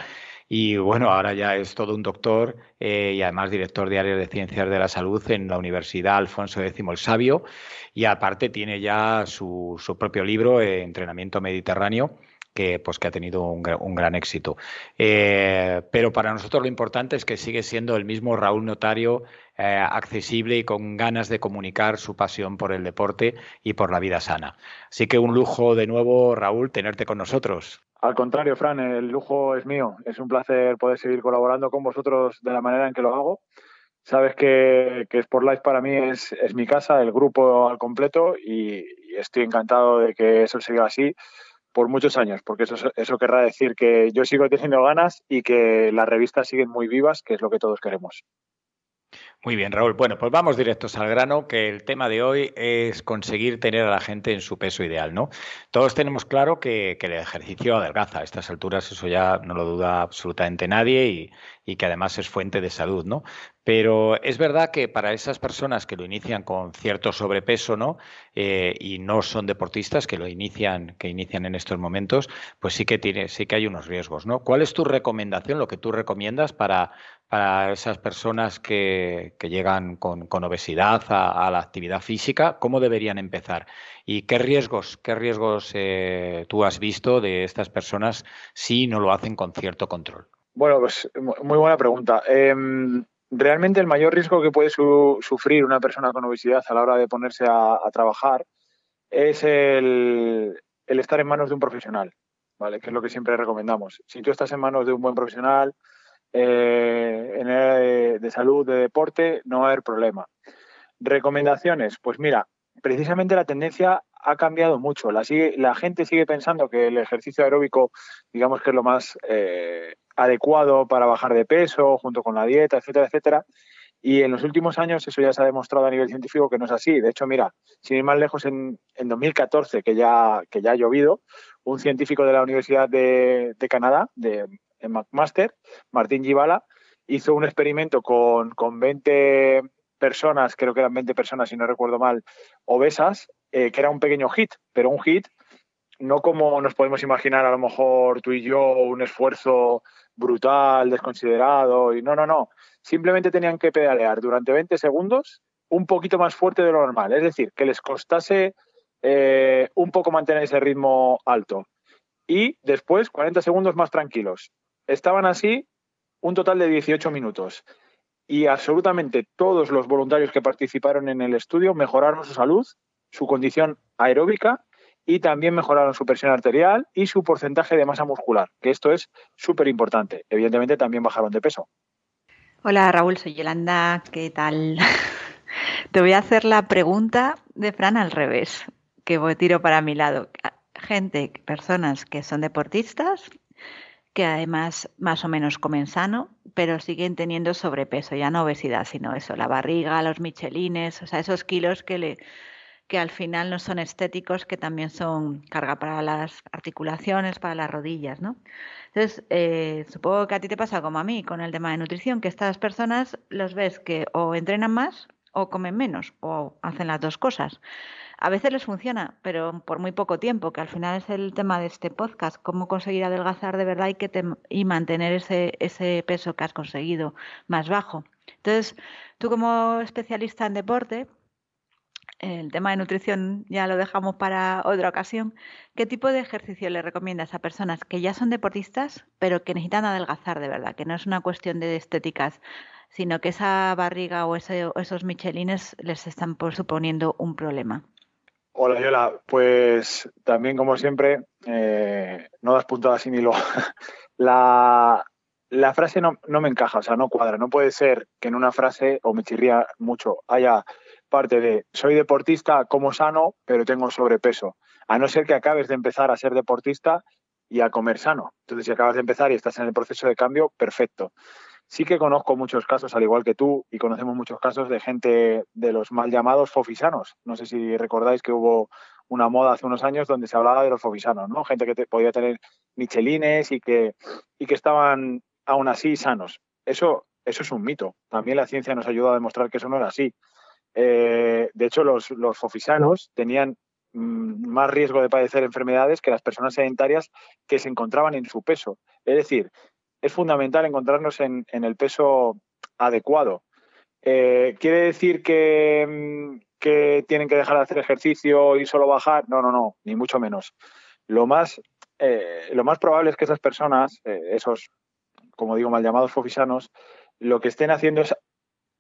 Y bueno, ahora ya es todo un doctor eh, y además director de áreas de ciencias de la salud en la Universidad Alfonso X el Sabio. Y aparte tiene ya su, su propio libro, eh, Entrenamiento Mediterráneo, que, pues, que ha tenido un, un gran éxito. Eh, pero para nosotros lo importante es que sigue siendo el mismo Raúl Notario, accesible y con ganas de comunicar su pasión por el deporte y por la vida sana. Así que un lujo de nuevo, Raúl, tenerte con nosotros. Al contrario, Fran, el lujo es mío. Es un placer poder seguir colaborando con vosotros de la manera en que lo hago. Sabes que, que Sport Life para mí es, es mi casa, el grupo al completo y, y estoy encantado de que eso siga así por muchos años, porque eso, eso querrá decir que yo sigo teniendo ganas y que las revistas siguen muy vivas, que es lo que todos queremos. Muy bien, Raúl. Bueno, pues vamos directos al grano, que el tema de hoy es conseguir tener a la gente en su peso ideal, ¿no? Todos tenemos claro que, el ejercicio adelgaza. A estas alturas eso ya no lo duda absolutamente nadie y, y que además es fuente de salud, ¿no? Pero es verdad que para esas personas que lo inician con cierto sobrepeso, ¿no? Eh, y no son deportistas que lo inician, que inician en estos momentos, pues sí que tiene, sí que hay unos riesgos, ¿no? ¿Cuál es tu recomendación, lo que tú recomiendas para, para esas personas que, que llegan con, con obesidad a, la actividad física? ¿Cómo deberían empezar? ¿Y qué riesgos, qué riesgos eh, tú has visto de estas personas si no lo hacen con cierto control? Bueno, pues mu- muy buena pregunta. Em, realmente el mayor riesgo que puede su- sufrir una persona con obesidad a la hora de ponerse a, trabajar es el, estar en manos de un profesional, ¿vale? Que es lo que siempre recomendamos. Si tú estás en manos de un buen profesional eh, en el área de, salud, de deporte, no va a haber problema. Recomendaciones, pues mira, precisamente la tendencia ha cambiado mucho. La gente sigue pensando que el ejercicio aeróbico, digamos que es lo más eh, adecuado para bajar de peso, junto con la dieta, etcétera, etcétera. Y en los últimos años eso ya se ha demostrado a nivel científico que no es así. De hecho, mira, sin ir más lejos, en, en 2014, que ya, que ya ha llovido, un científico de la Universidad de, de Canadá, de, McMaster, Martín Gibala, hizo un experimento con, con 20 personas, creo que eran 20 personas, si no recuerdo mal, obesas, eh, que era un pequeño hit, pero un hit no como nos podemos imaginar a lo mejor tú y yo, un esfuerzo brutal, desconsiderado, y no, no, no. Simplemente tenían que pedalear durante 20 segundos un poquito más fuerte de lo normal, es decir, que les costase eh, un poco mantener ese ritmo alto. Y después 40 segundos más tranquilos. Estaban así un total de 18 minutos. Y absolutamente todos los voluntarios que participaron en el estudio mejoraron su salud, su condición aeróbica y también mejoraron su presión arterial y su porcentaje de masa muscular, que esto es súper importante. Evidentemente también bajaron de peso. Hola Raúl, soy Yolanda, ¿qué tal? Te voy a hacer la pregunta de Fran al revés, que voy tiro para mi lado. Gente, personas que son deportistas, que además más o menos comen sano, pero siguen teniendo sobrepeso, ya no obesidad, sino eso, la barriga, los michelines, o sea, esos kilos que le que al final no son estéticos, que también son carga para las articulaciones, para las rodillas, ¿no? Entonces, eh, supongo que a ti te pasa como a mí con el tema de nutrición, que estas personas los ves que o entrenan más o comen menos o hacen las dos cosas. A veces les funciona, pero por muy poco tiempo, que al final es el tema de este podcast, cómo conseguir adelgazar de verdad y, que y mantener ese, ese peso que has conseguido más bajo. Entonces, tú como especialista en deporte, el tema de nutrición ya lo dejamos para otra ocasión. ¿Qué tipo de ejercicio le recomiendas a personas que ya son deportistas, pero que necesitan adelgazar de verdad? Que no es una cuestión de estéticas, sino que esa barriga o, ese, o esos michelines les están suponiendo un problema. Hola, Yola. Pues también, como siempre, eh, no das puntadas sin hilo. la, la frase no, no me encaja, o sea, no cuadra. No puede ser que en una frase, o me chirría mucho, haya parte de soy deportista, como sano, pero tengo sobrepeso. A no ser que acabes de empezar a ser deportista y a comer sano. Entonces, si acabas de empezar y estás en el proceso de cambio, perfecto. Sí que conozco muchos casos, al igual que tú, y conocemos muchos casos de gente de los mal llamados fofisanos. No sé si recordáis que hubo una moda hace unos años donde se hablaba de los fofisanos, ¿no? Gente que podía tener michelines y que, y que estaban aún así sanos. Eso, eso es un mito. También la ciencia nos ayuda a demostrar que eso no era así. Eh, de hecho, los, fofisanos tenían mm, más riesgo de padecer enfermedades que las personas sedentarias que se encontraban en su peso. Es decir, es fundamental encontrarnos en, el peso adecuado. Eh, ¿Quiere decir que, mm, que, tienen que dejar de hacer ejercicio y solo bajar? No, no, no, ni mucho menos. Lo más, eh, lo más probable es que esas personas, esos, como digo, mal llamados fofisanos, lo que estén haciendo es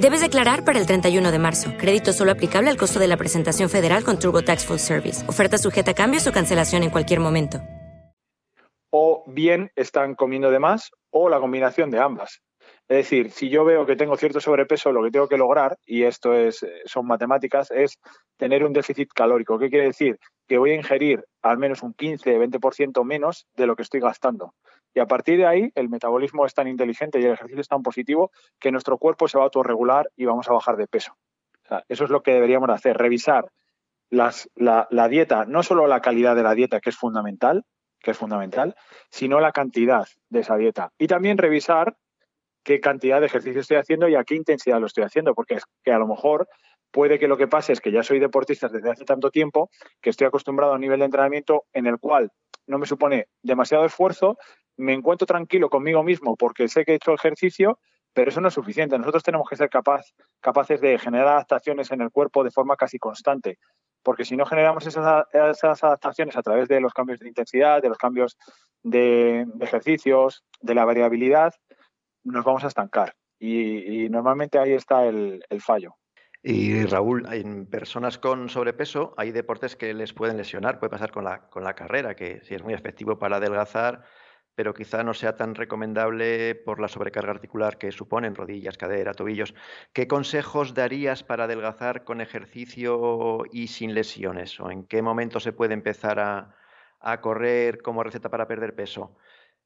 Debes declarar para el 31 de marzo. Crédito solo aplicable al costo de la presentación federal con Turbo Tax Full Service. Oferta sujeta a cambios o cancelación en cualquier momento. O bien están comiendo de más o la combinación de ambas. Es decir, si yo veo que tengo cierto sobrepeso, lo que tengo que lograr, y esto es, son matemáticas, es tener un déficit calórico. ¿Qué quiere decir? Que voy a ingerir al menos un 15-20% menos de lo que estoy gastando. Y a partir de ahí, el metabolismo es tan inteligente y el ejercicio es tan positivo que nuestro cuerpo se va a autorregular y vamos a bajar de peso. eso es lo que deberíamos hacer, revisar la, dieta, no solo la calidad de la dieta, que es fundamental, que es fundamental, sino la cantidad de esa dieta. Y también revisar qué cantidad de ejercicio estoy haciendo y a qué intensidad lo estoy haciendo, porque es que a lo mejor puede que lo que pase es que ya soy deportista desde hace tanto tiempo que estoy acostumbrado a un nivel de entrenamiento en el cual no me supone demasiado esfuerzo, me encuentro tranquilo conmigo mismo porque sé que he hecho ejercicio, pero eso no es suficiente. Nosotros tenemos que ser capaces de generar adaptaciones en el cuerpo de forma casi constante, porque si no generamos esas, adaptaciones a través de los cambios de intensidad, de los cambios de, ejercicios, de la variabilidad, nos vamos a estancar. Y, normalmente ahí está el fallo. Y Raúl, en personas con sobrepeso hay deportes que les pueden lesionar, puede pasar con la, con la carrera, que sí es muy efectivo para adelgazar, pero quizá no sea tan recomendable por la sobrecarga articular que suponen rodillas, cadera, tobillos. ¿Qué consejos darías para adelgazar con ejercicio y sin lesiones? ¿O en qué momento se puede empezar a, correr como receta para perder peso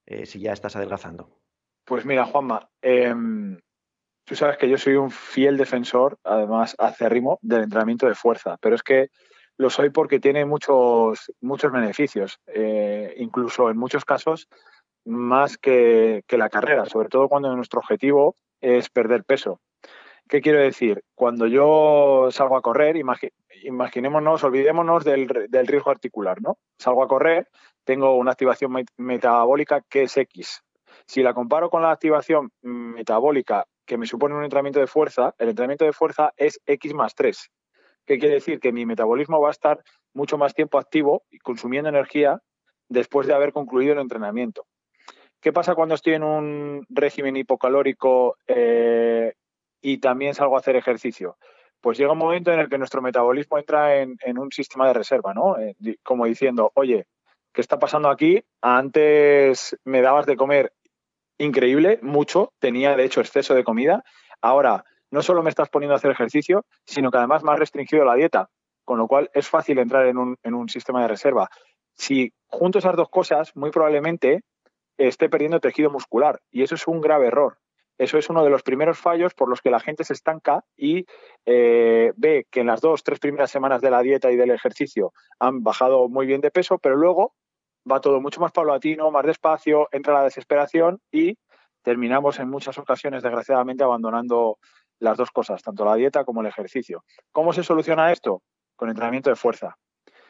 eh, si ya estás adelgazando? Pues mira, Juanma, em, tú sabes que yo soy un fiel defensor, además acérrimo, del entrenamiento de fuerza, pero es que lo soy porque tiene muchos, muchos beneficios. Eh, incluso en muchos casos más que, la carrera, sobre todo cuando nuestro objetivo es perder peso. ¿Qué quiero decir? Cuando yo salgo a correr, imaginémonos, olvidémonos del, riesgo articular, ¿no? Salgo a correr, tengo una activación metabólica que es X. Si la comparo con la activación metabólica que me supone un entrenamiento de fuerza, el entrenamiento de fuerza es X más 3. ¿Qué quiere decir? Que mi metabolismo va a estar mucho más tiempo activo y consumiendo energía después de haber concluido el entrenamiento. ¿Qué pasa cuando estoy en un régimen hipocalórico eh, y también salgo a hacer ejercicio? Pues llega un momento en el que nuestro metabolismo entra en, un sistema de reserva, ¿no? Eh, como diciendo, oye, ¿qué está pasando aquí? Antes me dabas de comer increíble, mucho, tenía de hecho exceso de comida. Ahora, no solo me estás poniendo a hacer ejercicio, sino que además me has restringido la dieta, con lo cual es fácil entrar en un, en un sistema de reserva. Si junto esas dos cosas, muy probablemente esté perdiendo tejido muscular. Y eso es un grave error. Eso es uno de los primeros fallos por los que la gente se estanca y eh, ve que en las dos, tres primeras semanas de la dieta y del ejercicio han bajado muy bien de peso, pero luego va todo mucho más paulatino, más despacio, entra la desesperación y terminamos en muchas ocasiones, desgraciadamente, abandonando las dos cosas, tanto la dieta como el ejercicio. ¿Cómo se soluciona esto? Con entrenamiento de fuerza.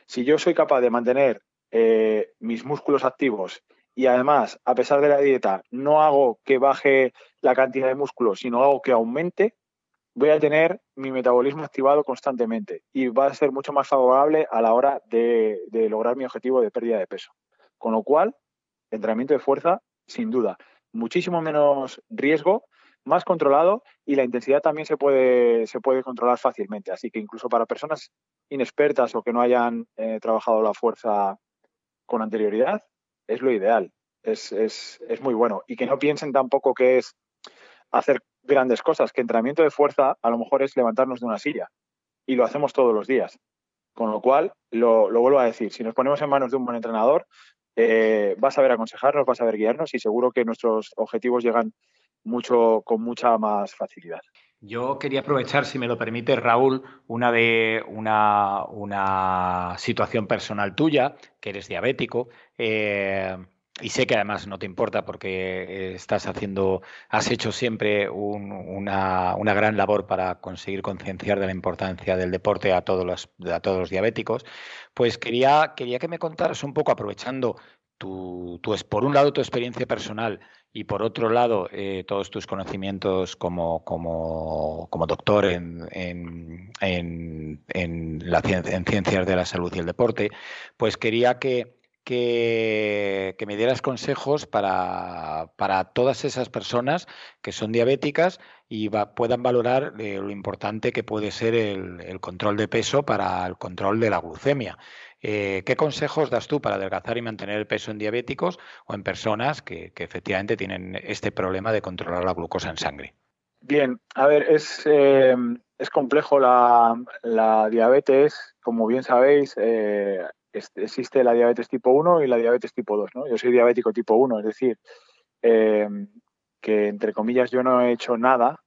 Si yo soy capaz de mantener eh, mis músculos activos y además, a pesar de la dieta, no hago que baje la cantidad de músculo, sino hago que aumente, voy a tener mi metabolismo activado constantemente y va a ser mucho más favorable a la hora de, lograr mi objetivo de pérdida de peso. Con lo cual, entrenamiento de fuerza, sin duda, muchísimo menos riesgo, más controlado y la intensidad también se puede, se puede controlar fácilmente. Así que incluso para personas inexpertas o que no hayan eh, trabajado la fuerza con anterioridad, es lo ideal, es, es, es muy bueno. Y que no piensen tampoco que es hacer grandes cosas, que entrenamiento de fuerza a lo mejor es levantarnos de una silla y lo hacemos todos los días. Con lo cual, lo, lo vuelvo a decir, si nos ponemos en manos de un buen entrenador, eh, va a saber aconsejarnos, va a saber guiarnos y seguro que nuestros objetivos llegan mucho con mucha más facilidad. Yo quería aprovechar, si me lo permite, Raúl, una de una, una situación personal tuya, que eres diabético. Eh, y sé que además no te importa porque estás haciendo, has hecho siempre una, una, gran labor para conseguir concienciar de la importancia del deporte a todos los, a todos los diabéticos. Pues quería, quería que me contaras un poco, aprovechando tu, tu, por un lado tu experiencia personal y por otro lado, eh, todos tus conocimientos como, como, como doctor en, en, en ciencias de la salud y el deporte, pues quería que, que, me dieras consejos para, para, todas esas personas que son diabéticas y puedan valorar eh, lo importante que puede ser el, control de peso para el control de la glucemia. Eh, ¿Qué consejos das tú para adelgazar y mantener el peso en diabéticos o en personas que, efectivamente tienen este problema de controlar la glucosa en sangre? Bien, a ver, es, eh, es complejo la, diabetes. Como bien sabéis, existe la diabetes tipo 1 y la diabetes tipo 2. ¿no? Yo soy diabético tipo 1, es decir, que entre comillas yo no he hecho nada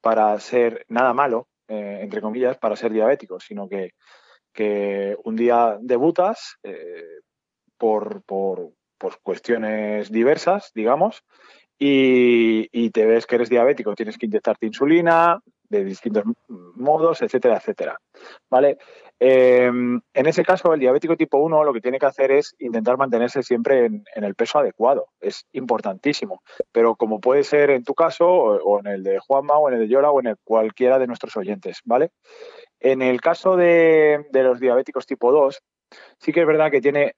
para ser nada malo, entre comillas, para ser diabético, sino que que un día debutas eh, por, por, cuestiones diversas, digamos, y, te ves que eres diabético, tienes que inyectarte insulina de distintos modos, etcétera, etcétera. ¿Vale? Em, en ese caso, el diabético tipo 1 lo que tiene que hacer es intentar mantenerse siempre en, el peso adecuado. Es importantísimo. Pero como puede ser en tu caso, o, en el de Juanma, o en el de Yola, o en el cualquiera de nuestros oyentes, ¿vale? En el caso de, los diabéticos tipo 2, sí que es verdad que tiene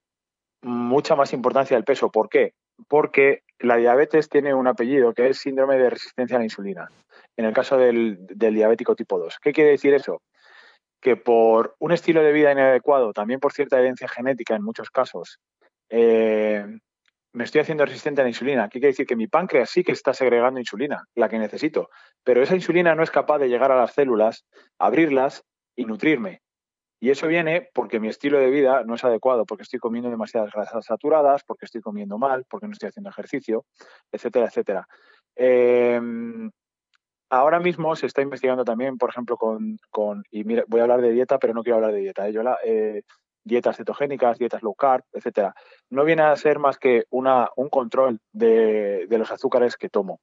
mucha más importancia el peso. ¿Por qué? Porque la diabetes tiene un apellido que es síndrome de resistencia a la insulina. en el caso del, diabético tipo 2. ¿Qué quiere decir eso? Que por un estilo de vida inadecuado, también por cierta herencia genética en muchos casos, eh, me estoy haciendo resistente a la insulina. ¿Qué quiere decir? Que mi páncreas sí que está segregando insulina, la que necesito, pero esa insulina no es capaz de llegar a las células, abrirlas y nutrirme. Y eso viene porque mi estilo de vida no es adecuado, porque estoy comiendo demasiadas grasas saturadas, porque estoy comiendo mal, porque no estoy haciendo ejercicio, etcétera, etcétera. Eh, ahora mismo se está investigando también, por ejemplo, con, y mira, voy a hablar de dieta, pero no quiero hablar de dieta, ¿eh? Eh, dietas cetogénicas, dietas low carb, etcétera. No viene a ser más que una, un control de, de, los azúcares que tomo.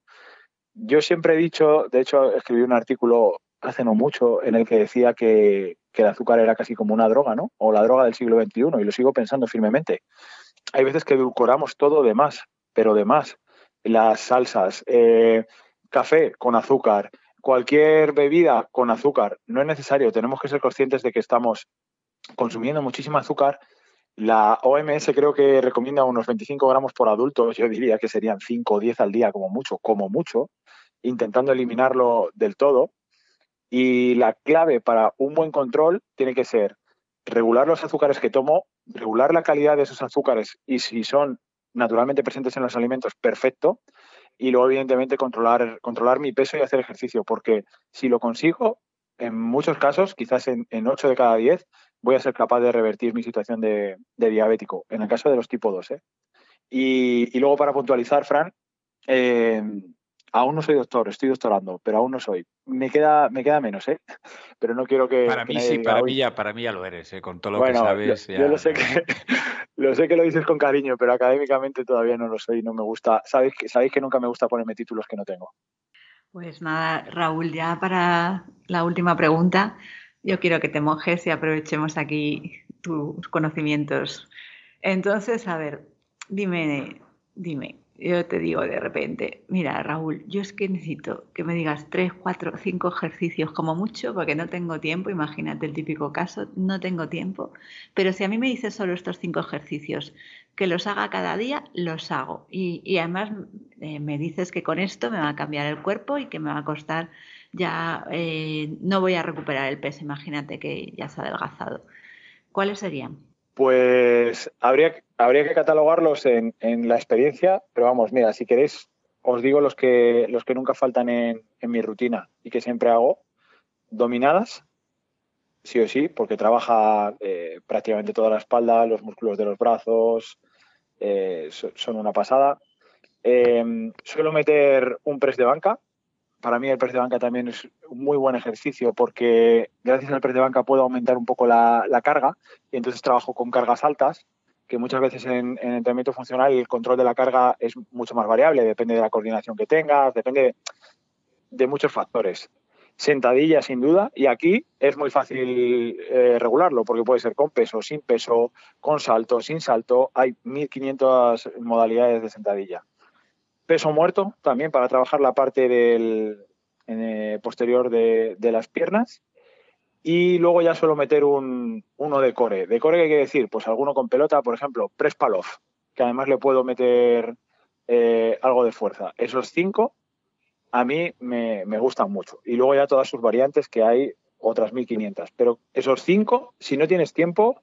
Yo siempre he dicho, de hecho escribí un artículo hace no mucho en el que decía que, el azúcar era casi como una droga, ¿no? O la droga del siglo XXI, y lo sigo pensando firmemente. Hay veces que edulcoramos todo de más, pero de más. Las salsas, eh, café con azúcar, cualquier bebida con azúcar, no es necesario. Tenemos que ser conscientes de que estamos consumiendo muchísimo azúcar. La OMS creo que recomienda unos 25 gramos por adulto, yo diría que serían 5 o 10 al día como mucho, como mucho, intentando eliminarlo del todo. Y la clave para un buen control tiene que ser regular los azúcares que tomo, regular la calidad de esos azúcares y si son naturalmente presentes en los alimentos, perfecto. Y luego, evidentemente, controlar, controlar mi peso y hacer ejercicio, porque si lo consigo, en muchos casos, quizás en, en 8 de cada 10, voy a ser capaz de revertir mi situación de, diabético, en el caso de los tipo 2. ¿eh? Y, y, luego, para puntualizar, Fran, eh, aún no soy doctor, estoy doctorando, pero aún no soy. Me queda, me queda menos, ¿eh? Pero no quiero que. Para que mí sí, para mí, ya, para mí ya lo eres, ¿eh? Con todo lo bueno, que sabes. Yo, ya... yo lo sé que lo sé que lo dices con cariño, pero académicamente todavía no lo soy, no me gusta. Sabéis que, sabéis que nunca me gusta ponerme títulos que no tengo. Pues nada, Raúl, ya para la última pregunta, yo quiero que te mojes y aprovechemos aquí tus conocimientos. Entonces, a ver, dime, dime, yo te digo de repente, mira, Raúl, yo es que necesito que me digas tres, cuatro, cinco ejercicios como mucho, porque no tengo tiempo, imagínate el típico caso, no tengo tiempo, pero si a mí me dices solo estos cinco ejercicios, que los haga cada día, los hago. Y, y además eh, me dices que con esto me va a cambiar el cuerpo y que me va a costar ya, eh, no voy a recuperar el peso, imagínate que ya se ha adelgazado. ¿Cuáles serían? Pues habría, habría que catalogarlos en, la experiencia, pero vamos, mira, si queréis, os digo los que, los que nunca faltan en, mi rutina y que siempre hago. Dominadas, sí o sí, porque trabaja eh, prácticamente toda la espalda, los músculos de los brazos, eh, son una pasada. Eh, suelo meter un press de banca. Para mí el press de banca también es un muy buen ejercicio porque gracias al press de banca puedo aumentar un poco la, carga y entonces trabajo con cargas altas, que muchas veces en, en, entrenamiento funcional el control de la carga es mucho más variable, depende de la coordinación que tengas, depende de, de muchos factores. Sentadilla sin duda y aquí es muy fácil eh, regularlo porque puede ser con peso, sin peso, con salto, sin salto, hay 1500 modalidades de sentadilla. Peso muerto también para trabajar la parte del eh, posterior de, las piernas y luego ya suelo meter un, uno de core. ¿De core qué quiere decir? Pues alguno con pelota, por ejemplo, press paloff, que además le puedo meter eh, algo de fuerza. Esos cinco a mí me, me, gustan mucho. Y luego ya todas sus variantes, que hay otras 1500. Pero esos cinco, si no tienes tiempo,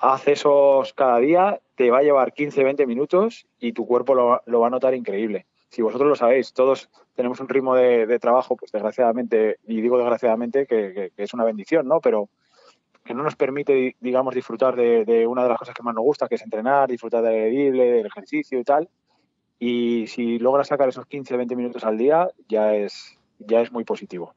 haz esos cada día, te va a llevar 15, 20 minutos y tu cuerpo lo, lo va a notar increíble si vosotros lo sabéis, todos tenemos un ritmo de, trabajo, pues desgraciadamente, y digo desgraciadamente que, es una bendición, ¿no? Pero que no nos permite, digamos, disfrutar de, de, una de las cosas que más nos gusta, que es entrenar, disfrutar del edible, del ejercicio y tal. Y si logras sacar esos 15, 20 minutos al día, ya es, ya es muy positivo.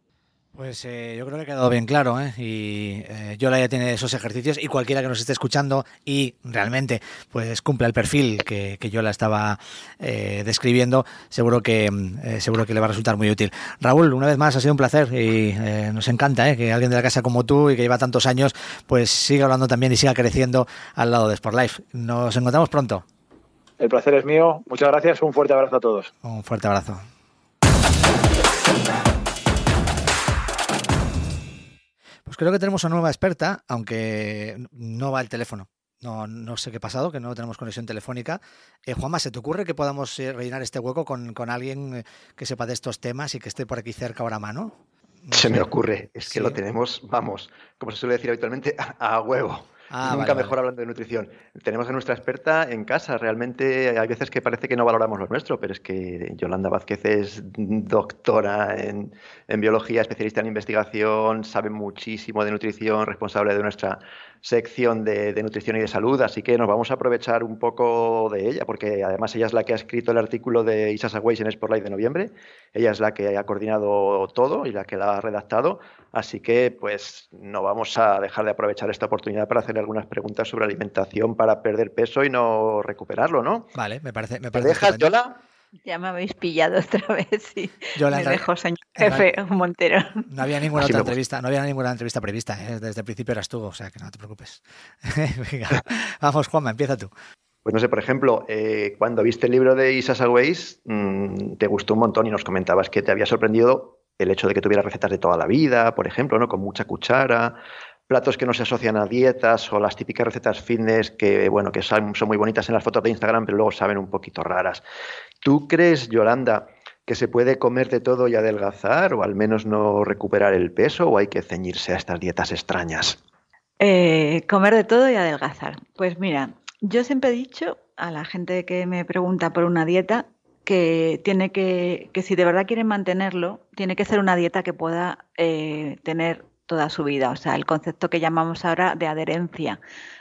Pues eh, yo creo que ha quedado bien claro, ¿eh? y eh, Yola ya tiene esos ejercicios y cualquiera que nos esté escuchando y realmente pues cumpla el perfil que, que Yola estaba eh, describiendo, seguro que eh, seguro que le va a resultar muy útil. Raúl, una vez más ha sido un placer y eh, nos encanta que alguien de la casa como tú y que lleva tantos años pues siga hablando también y siga creciendo al lado de Sport Life. Nos encontramos pronto. El placer es mío. Muchas gracias. Un fuerte abrazo a todos. Un fuerte abrazo. Pues creo que tenemos una nueva experta, aunque no va el teléfono. No, no sé qué ha pasado, que no tenemos conexión telefónica. Eh, Juanma, ¿se te ocurre que podamos eh, rellenar este hueco con, con alguien eh, que sepa de estos temas y que esté por aquí cerca ahora a mano? No Se sé. me ocurre, es que Sí. lo tenemos, vamos, como se suele decir habitualmente, a, a huevo. Ah, Nunca vale, mejor hablando de nutrición. Tenemos a nuestra experta en casa. Realmente hay veces que parece que no valoramos lo nuestro, pero es que Yolanda Vázquez es doctora en, en biología, especialista en investigación, sabe muchísimo de nutrición, responsable de nuestra sección de, de nutrición y de salud. Así que nos vamos a aprovechar un poco de ella, porque además ella es la que ha escrito el artículo de Isa Sagüeys en Spotlight de noviembre. Ella es la que ha coordinado todo y la que la ha redactado. Así que, pues, no vamos a dejar de aprovechar esta oportunidad para hacerle algunas preguntas sobre alimentación para perder peso y no recuperarlo, ¿no? Vale, me parece. Me ¿Te parece dejas. Yola? Ya me habéis pillado otra vez y Yola, en me dejo, señor jefe Montero. No había ninguna Así otra entrevista, no había ninguna entrevista prevista, ¿eh? desde el principio eras tú, o sea que no te preocupes. Venga, vamos, Juanma, empieza tú. Pues no sé, por ejemplo, eh, cuando viste el libro de Isa Sagüeys, mm, te gustó un montón y nos comentabas que te había sorprendido el hecho de que tuviera recetas de toda la vida, por ejemplo, ¿no? Con mucha cuchara, platos que no se asocian a dietas o las típicas recetas fitness que, bueno, que son, muy bonitas en las fotos de Instagram, pero luego saben un poquito raras. ¿Tú crees, Yolanda, que se puede comer de todo y adelgazar o al menos no recuperar el peso o hay que ceñirse a estas dietas extrañas? Eh, comer de todo y adelgazar. Pues mira, yo siempre he dicho a la gente que me pregunta por una dieta que tiene que, que si de verdad quieren mantenerlo, tiene que ser una dieta que pueda eh, tener toda su vida. O sea, el concepto que llamamos ahora de adherencia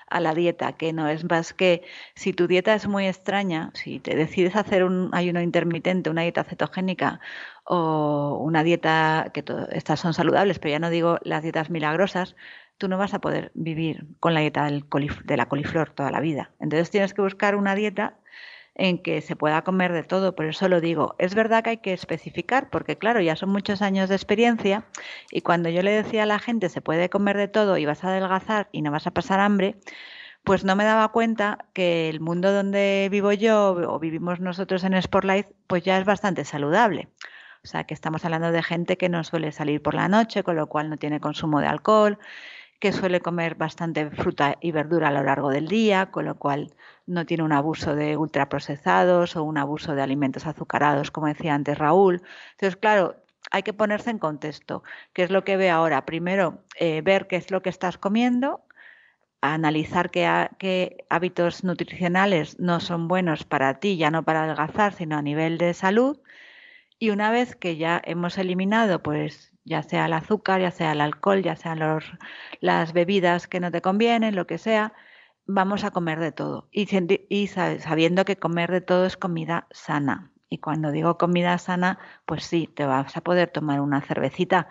a la dieta, que no es más que si tu dieta es muy extraña, si te decides hacer un ayuno intermitente, una dieta cetogénica o una dieta que to- estas son saludables, pero ya no digo las dietas milagrosas, tú no vas a poder vivir con la dieta del de la coliflor toda la vida. Entonces tienes que buscar una dieta en que se pueda comer de todo, por eso lo digo. Es verdad que hay que especificar, porque claro, ya son muchos años de experiencia y cuando yo le decía a la gente se puede comer de todo y vas a adelgazar y no vas a pasar hambre, pues no me daba cuenta que el mundo donde vivo yo o vivimos nosotros en Sportlife, pues ya es bastante saludable. O sea, que estamos hablando de gente que no suele salir por la noche, con lo cual no tiene consumo de alcohol, que suele comer bastante fruta y verdura a lo largo del día, con lo cual no tiene un abuso de ultraprocesados o un abuso de alimentos azucarados, como decía antes Raúl. Entonces, claro, hay que ponerse en contexto. ¿Qué es lo que ve ahora? Primero, eh, ver qué es lo que estás comiendo, analizar qué, qué hábitos nutricionales no son buenos para ti, ya no para adelgazar, sino a nivel de salud. Y una vez que ya hemos eliminado, pues ya sea el azúcar, ya sea el alcohol, ya sean los, las bebidas que no te convienen, lo que sea, vamos a comer de todo. Y, y sa- sabiendo que comer de todo es comida sana. Y cuando digo comida sana, pues sí, te vas a poder tomar una cervecita,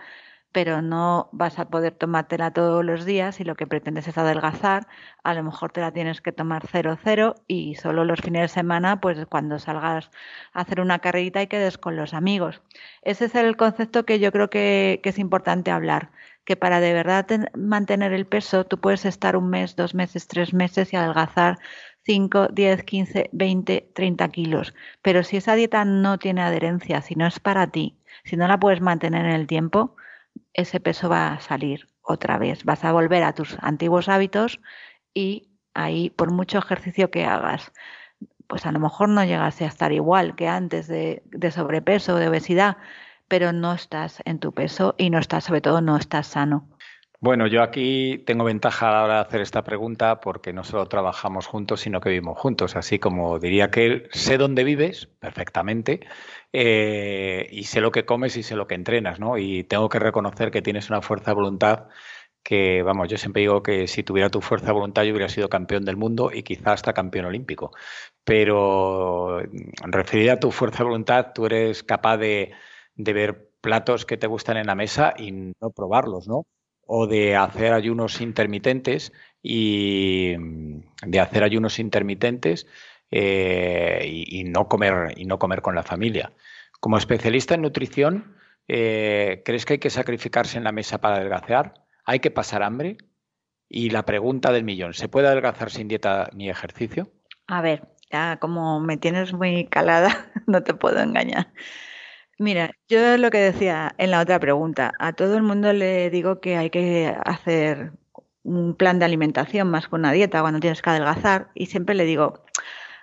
pero no vas a poder tomártela todos los días y lo que pretendes es adelgazar, a lo mejor te la tienes que tomar cero cero y solo los fines de semana, pues cuando salgas a hacer una carrerita y quedes con los amigos. Ese es el concepto que yo creo que, es importante hablar, que para de verdad ten- mantener el peso tú puedes estar un mes, dos meses, tres meses y adelgazar 5, 10, 15, 20, 30 kilos. Pero si esa dieta no tiene adherencia, si no es para ti, si no la puedes mantener en el tiempo, ese peso va a salir otra vez. Vas a volver a tus antiguos hábitos y ahí, por mucho ejercicio que hagas, pues a lo mejor no llegas a estar igual que antes de, de sobrepeso, de obesidad, pero no estás en tu peso y no estás, sobre todo, no estás sano. Bueno, yo aquí tengo ventaja a la hora de hacer esta pregunta porque no solo trabajamos juntos, sino que vivimos juntos. Así como diría que él, sé dónde vives perfectamente eh, y sé lo que comes y sé lo que entrenas, ¿no? Y tengo que reconocer que tienes una fuerza de voluntad que, vamos, yo siempre digo que si tuviera tu fuerza de voluntad yo hubiera sido campeón del mundo y quizás hasta campeón olímpico. Pero mm, referida a tu fuerza de voluntad, tú eres capaz de, de ver platos que te gustan en la mesa y no probarlos, ¿no? O de hacer ayunos intermitentes y de hacer ayunos intermitentes eh, y, y no comer y no comer con la familia. Como especialista en nutrición, eh, ¿crees que hay que sacrificarse en la mesa para adelgazar? ¿Hay que pasar hambre? Y la pregunta del millón, ¿se puede adelgazar sin dieta ni ejercicio? A ver, ya como me tienes muy calada, no te puedo engañar. Mira, yo lo que decía en la otra pregunta, a todo el mundo le digo que hay que hacer un plan de alimentación más que una dieta cuando tienes que adelgazar y siempre le digo,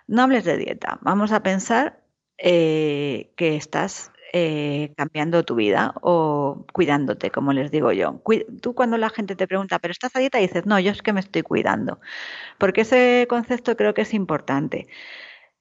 no hables de dieta, vamos a pensar eh, que estás eh, cambiando tu vida o cuidándote, como les digo yo. Tú cuando la gente te pregunta, ¿pero estás a dieta? dices, no, yo es que me estoy cuidando. Porque ese concepto creo que es importante.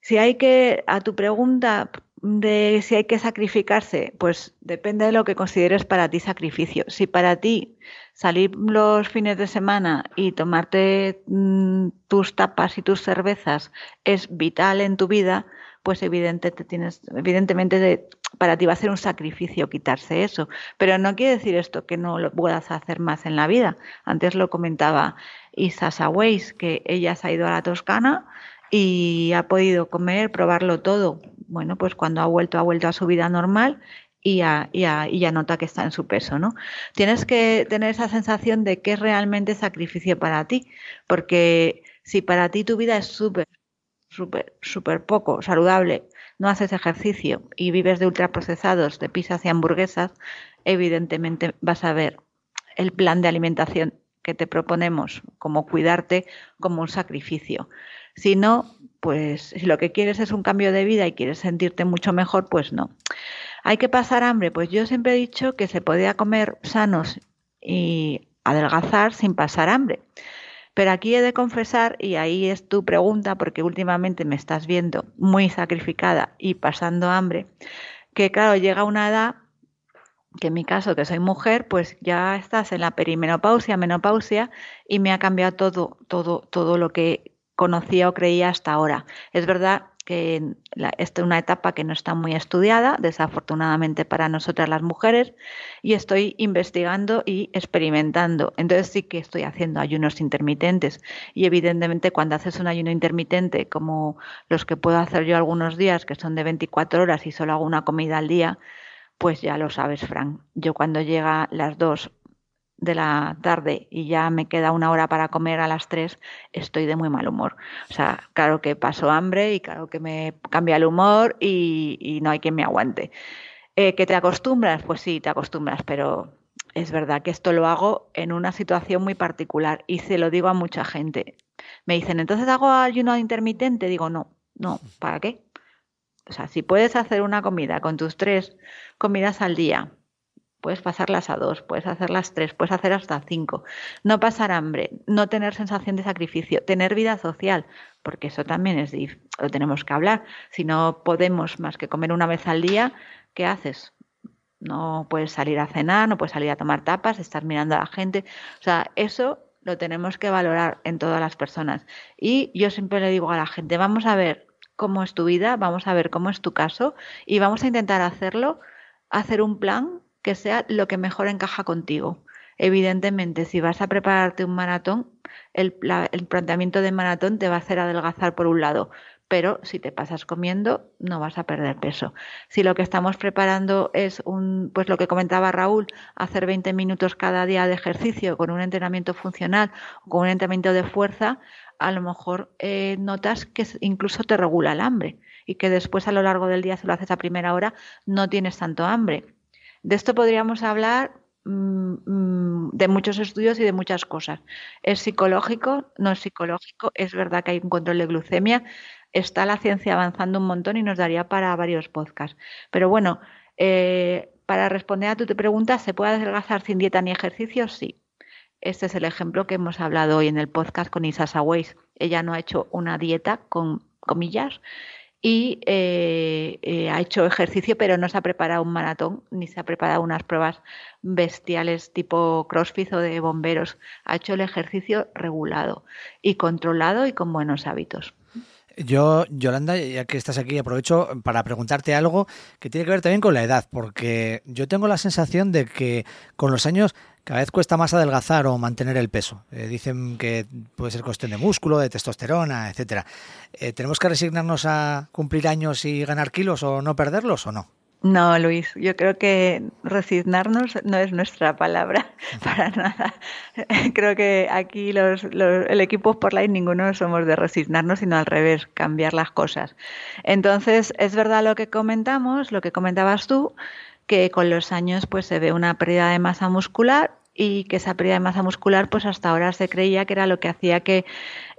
Si hay que, a tu pregunta de si hay que sacrificarse, pues depende de lo que consideres para ti sacrificio. Si para ti salir los fines de semana y tomarte mm, tus tapas y tus cervezas es vital en tu vida, pues evidentemente, tienes, evidentemente para ti va a ser un sacrificio quitarse eso. Pero no quiere decir esto que no lo puedas hacer más en la vida. Antes lo comentaba Isa Weiss, que ella se ha ido a la Toscana y ha podido comer, probarlo todo. Bueno, pues cuando ha vuelto, ha vuelto a su vida normal y ya, y, nota que está en su peso, ¿no? Tienes que tener esa sensación de que es realmente sacrificio para ti, porque si para ti tu vida es súper súper, súper poco saludable, no haces ejercicio y vives de ultraprocesados, de pizzas y hamburguesas, evidentemente vas a ver el plan de alimentación que te proponemos como cuidarte como un sacrificio. Si no, pues si lo que quieres es un cambio de vida y quieres sentirte mucho mejor, pues no. ¿Hay que pasar hambre? Pues yo siempre he dicho que se podía comer sanos y adelgazar sin pasar hambre. Pero aquí he de confesar, y ahí es tu pregunta, porque últimamente me estás viendo muy sacrificada y pasando hambre, que claro, llega una edad que en mi caso, que soy mujer, pues ya estás en la perimenopausia, menopausia, y me ha cambiado todo, todo, todo lo que conocía o creía hasta ahora. Es verdad que esta es una etapa que no está muy estudiada, desafortunadamente para nosotras las mujeres, y estoy investigando y experimentando. Entonces sí que estoy haciendo ayunos intermitentes y evidentemente cuando haces un ayuno intermitente como los que puedo hacer yo algunos días, que son de 24 horas y solo hago una comida al día, pues ya lo sabes, Frank. Yo cuando llega las dos de la tarde y ya me queda una hora para comer a las tres, estoy de muy mal humor. O sea, claro que paso hambre y claro que me cambia el humor y, no hay quien me aguante. Eh, ¿Que te acostumbras? Pues sí, te acostumbras, pero es verdad que esto lo hago en una situación muy particular y se lo digo a mucha gente. Me dicen, entonces hago ayuno intermitente. Digo, no, no, ¿para qué? O sea, si puedes hacer una comida con tus tres comidas al día, puedes pasarlas a dos, puedes hacerlas tres, puedes hacer hasta cinco. No pasar hambre, no tener sensación de sacrificio, tener vida social, porque eso también es lo tenemos que hablar. Si no podemos más que comer una vez al día, ¿qué haces? No puedes salir a cenar, no puedes salir a tomar tapas, estar mirando a la gente. O sea, eso lo tenemos que valorar en todas las personas. Y yo siempre le digo a la gente, vamos a ver cómo es tu vida, vamos a ver cómo es tu caso y vamos a intentar hacerlo, hacer un plan que sea lo que mejor encaja contigo. Evidentemente, si vas a prepararte un maratón, el, planteamiento de maratón te va a hacer adelgazar por un lado, pero si te pasas comiendo no vas a perder peso. Si lo que estamos preparando es un, pues lo que comentaba Raúl, hacer 20 minutos cada día de ejercicio con un entrenamiento funcional o con un entrenamiento de fuerza, a lo mejor eh, notas que incluso te regula el hambre y que después a lo largo del día, si lo haces a primera hora, no tienes tanto hambre. De esto podríamos hablar mm, mm, de muchos estudios y de muchas cosas. ¿Es psicológico? ¿No es psicológico? Es verdad que hay un control de glucemia. Está la ciencia avanzando un montón y nos daría para varios podcasts. Pero bueno, eh, para responder a tu pregunta, ¿se puede adelgazar sin dieta ni ejercicio? Sí. Este es el ejemplo que hemos hablado hoy en el podcast con Isa Weiss. Ella no ha hecho una dieta con comillas y eh, eh, ha hecho ejercicio, pero no se ha preparado un maratón ni se ha preparado unas pruebas bestiales tipo CrossFit o de bomberos. Ha hecho el ejercicio regulado y controlado y con buenos hábitos. Yo, Yolanda, ya que estás aquí, aprovecho para preguntarte algo que tiene que ver también con la edad, porque yo tengo la sensación de que con los años cada vez cuesta más adelgazar o mantener el peso. Eh, dicen que puede ser cuestión de músculo, de testosterona, etcétera. Eh, ¿Tenemos que resignarnos a cumplir años y ganar kilos o no perderlos o no? No, Luis, yo creo que resignarnos no es nuestra palabra para nada. Creo que aquí los, el equipo Sportline ninguno somos de resignarnos, sino al revés, cambiar las cosas. Entonces, es verdad lo que comentamos, lo que comentabas tú, que con los años pues se ve una pérdida de masa muscular y que esa pérdida de masa muscular pues hasta ahora se creía que era lo que hacía que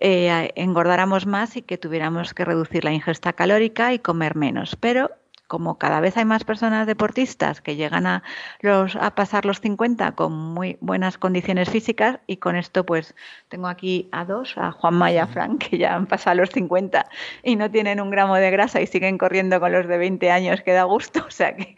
eh, engordáramos más y que tuviéramos que reducir la ingesta calórica y comer menos. Pero como cada vez hay más personas deportistas que llegan a, los, a pasar los 50 con muy buenas condiciones físicas y con esto pues tengo aquí a dos, a Juanma y a Frank, que ya han pasado los 50 y no tienen un gramo de grasa y siguen corriendo con los de 20 años que da gusto, o sea que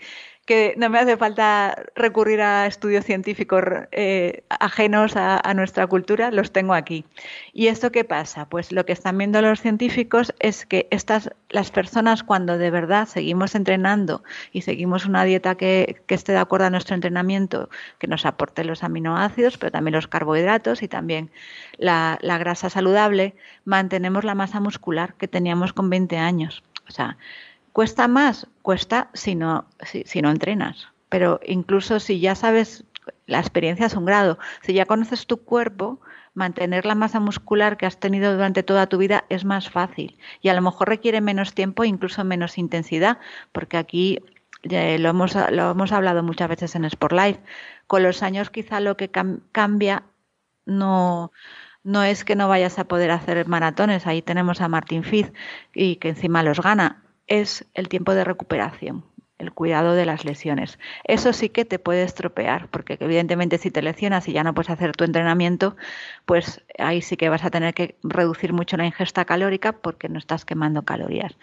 que no me hace falta recurrir a estudios científicos eh, ajenos a, nuestra cultura, los tengo aquí. ¿Y esto qué pasa? Pues lo que están viendo los científicos es que estas, las personas cuando de verdad seguimos entrenando y seguimos una dieta que, esté de acuerdo a nuestro entrenamiento, que nos aporte los aminoácidos, pero también los carbohidratos y también la, la grasa saludable, mantenemos la masa muscular que teníamos con 20 años. O sea, ¿Cuesta más? Cuesta si no, si, no entrenas. Pero incluso si ya sabes, la experiencia es un grado. Si ya conoces tu cuerpo, mantener la masa muscular que has tenido durante toda tu vida es más fácil. Y a lo mejor requiere menos tiempo e incluso menos intensidad, porque aquí lo, hemos, lo hemos hablado muchas veces en Sport Life. Con los años quizá lo que cambia no, no es que no vayas a poder hacer maratones. Ahí tenemos a Martin Fitz y que encima los gana es el tiempo de recuperación, el cuidado de las lesiones. Eso sí que te puede estropear, porque evidentemente si te lesionas y ya no puedes hacer tu entrenamiento, pues ahí sí que vas a tener que reducir mucho la ingesta calórica porque no estás quemando calorías.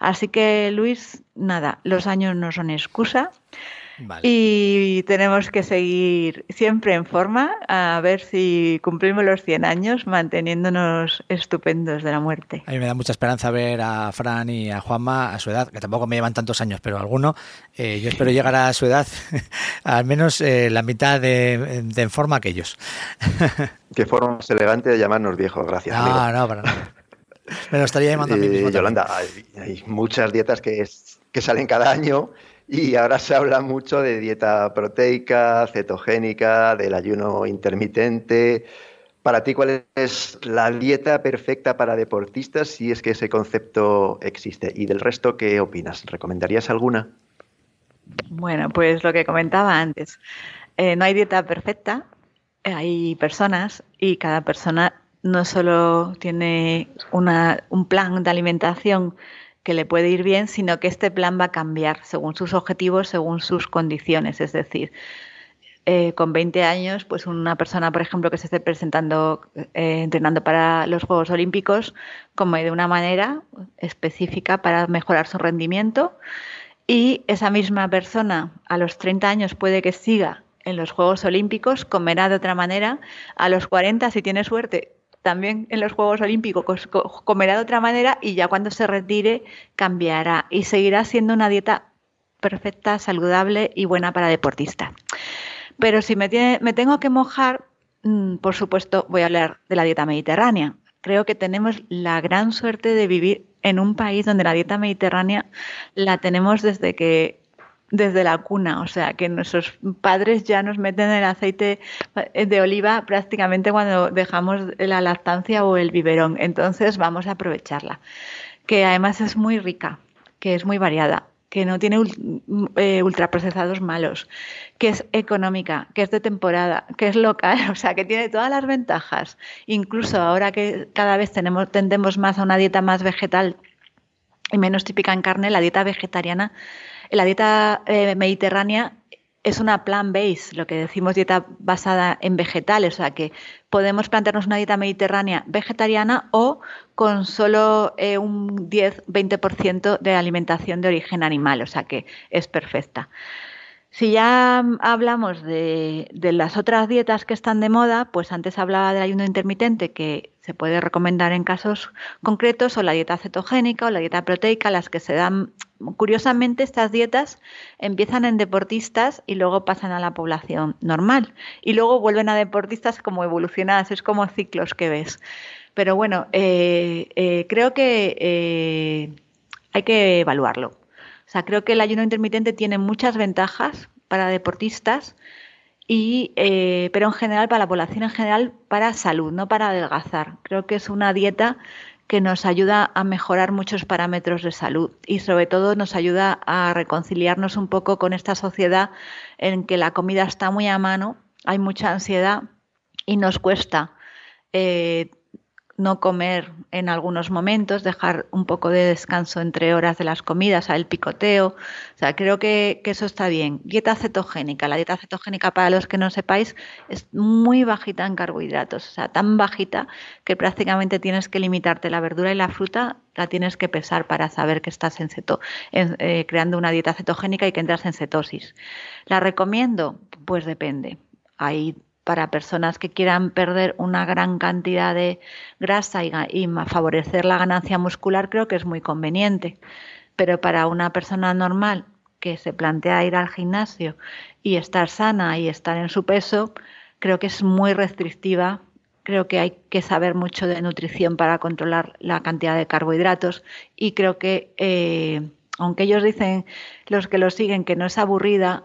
Así que, Luis, nada, los años no son excusa. Y tenemos que seguir siempre en forma a ver si cumplimos los 100 años manteniéndonos estupendos de la muerte. A mí me da mucha esperanza ver a Fran y a Juanma a su edad, que tampoco me llevan tantos años, pero alguno. Eh, yo espero llegar a su edad al menos eh, la mitad de, en forma que ellos. Qué forma más elegante de llamarnos viejos, gracias. No, no, para nada. Me lo estaría llamando a mí mismo. Yolanda, hay, muchas dietas que, que salen cada año y ahora se habla mucho de dieta proteica, cetogénica, del ayuno intermitente. Para ti, ¿cuál es la dieta perfecta para deportistas si es que ese concepto existe? Y del resto, ¿qué opinas? ¿Recomendarías alguna? Bueno, pues lo que comentaba antes. Eh, no hay dieta perfecta, hay personas y cada persona no solo tiene una, un plan de alimentación que le puede ir bien, sino que este plan va a cambiar según sus objetivos, según sus condiciones. Es decir, eh, con 20 años, pues una persona, por ejemplo, que se esté presentando, eh, entrenando para los Juegos Olímpicos, come de una manera específica para mejorar su rendimiento. Y esa misma persona a los 30 años puede que siga en los Juegos Olímpicos, comerá de otra manera. A los 40, si tiene suerte, también en los Juegos Olímpicos comerá de otra manera y ya cuando se retire cambiará y seguirá siendo una dieta perfecta, saludable y buena para deportistas. Pero si me, me tengo que mojar, mm, por supuesto voy a hablar de la dieta mediterránea. Creo que tenemos la gran suerte de vivir en un país donde la dieta mediterránea la tenemos desde que desde la cuna, o sea, que nuestros padres ya nos meten el aceite de oliva prácticamente cuando dejamos la lactancia o el biberón, entonces vamos a aprovecharla, que además es muy rica, que es muy variada, que no tiene eh, ultraprocesados malos, que es económica, que es de temporada, que es local, o sea, que tiene todas las ventajas. Incluso ahora que cada vez tenemos, tendemos más a una dieta más vegetal y menos típica en carne, la dieta vegetariana la dieta eh, mediterránea es una plant-based, lo que decimos dieta basada en vegetales, o sea que podemos plantearnos una dieta mediterránea vegetariana o con solo eh, un 10-20% de alimentación de origen animal, o sea que es perfecta. Si ya hablamos de, las otras dietas que están de moda, pues antes hablaba del ayuno intermitente que se puede recomendar en casos concretos, o la dieta cetogénica o la dieta proteica, las que se dan. Curiosamente, estas dietas empiezan en deportistas y luego pasan a la población normal. Y luego vuelven a deportistas como evolucionadas, es como ciclos que ves. Pero bueno, eh, eh, creo que eh, hay que evaluarlo o sea, creo que el ayuno intermitente tiene muchas ventajas para deportistas, y, eh, pero en general para la población en general para salud, no para adelgazar. Creo que es una dieta que nos ayuda a mejorar muchos parámetros de salud y sobre todo nos ayuda a reconciliarnos un poco con esta sociedad en que la comida está muy a mano hay mucha ansiedad y nos cuesta eh, no comer en algunos momentos, dejar un poco de descanso entre horas de las comidas, el picoteo. O sea, creo que, eso está bien. Dieta cetogénica. La dieta cetogénica, para los que no sepáis, es muy bajita en carbohidratos. O sea, tan bajita que prácticamente tienes que limitarte la verdura y la fruta, la tienes que pesar para saber que estás en ceto, eh, creando una dieta cetogénica y que entras en cetosis. ¿La recomiendo? Pues depende. Hay para personas que quieran perder una gran cantidad de grasa y, favorecer la ganancia muscular, creo que es muy conveniente. Pero para una persona normal que se plantea ir al gimnasio y estar sana y estar en su peso, creo que es muy restrictiva. Creo que hay que saber mucho de nutrición para controlar la cantidad de carbohidratos y creo que, eh, aunque ellos dicen, los que lo siguen, que no es aburrida,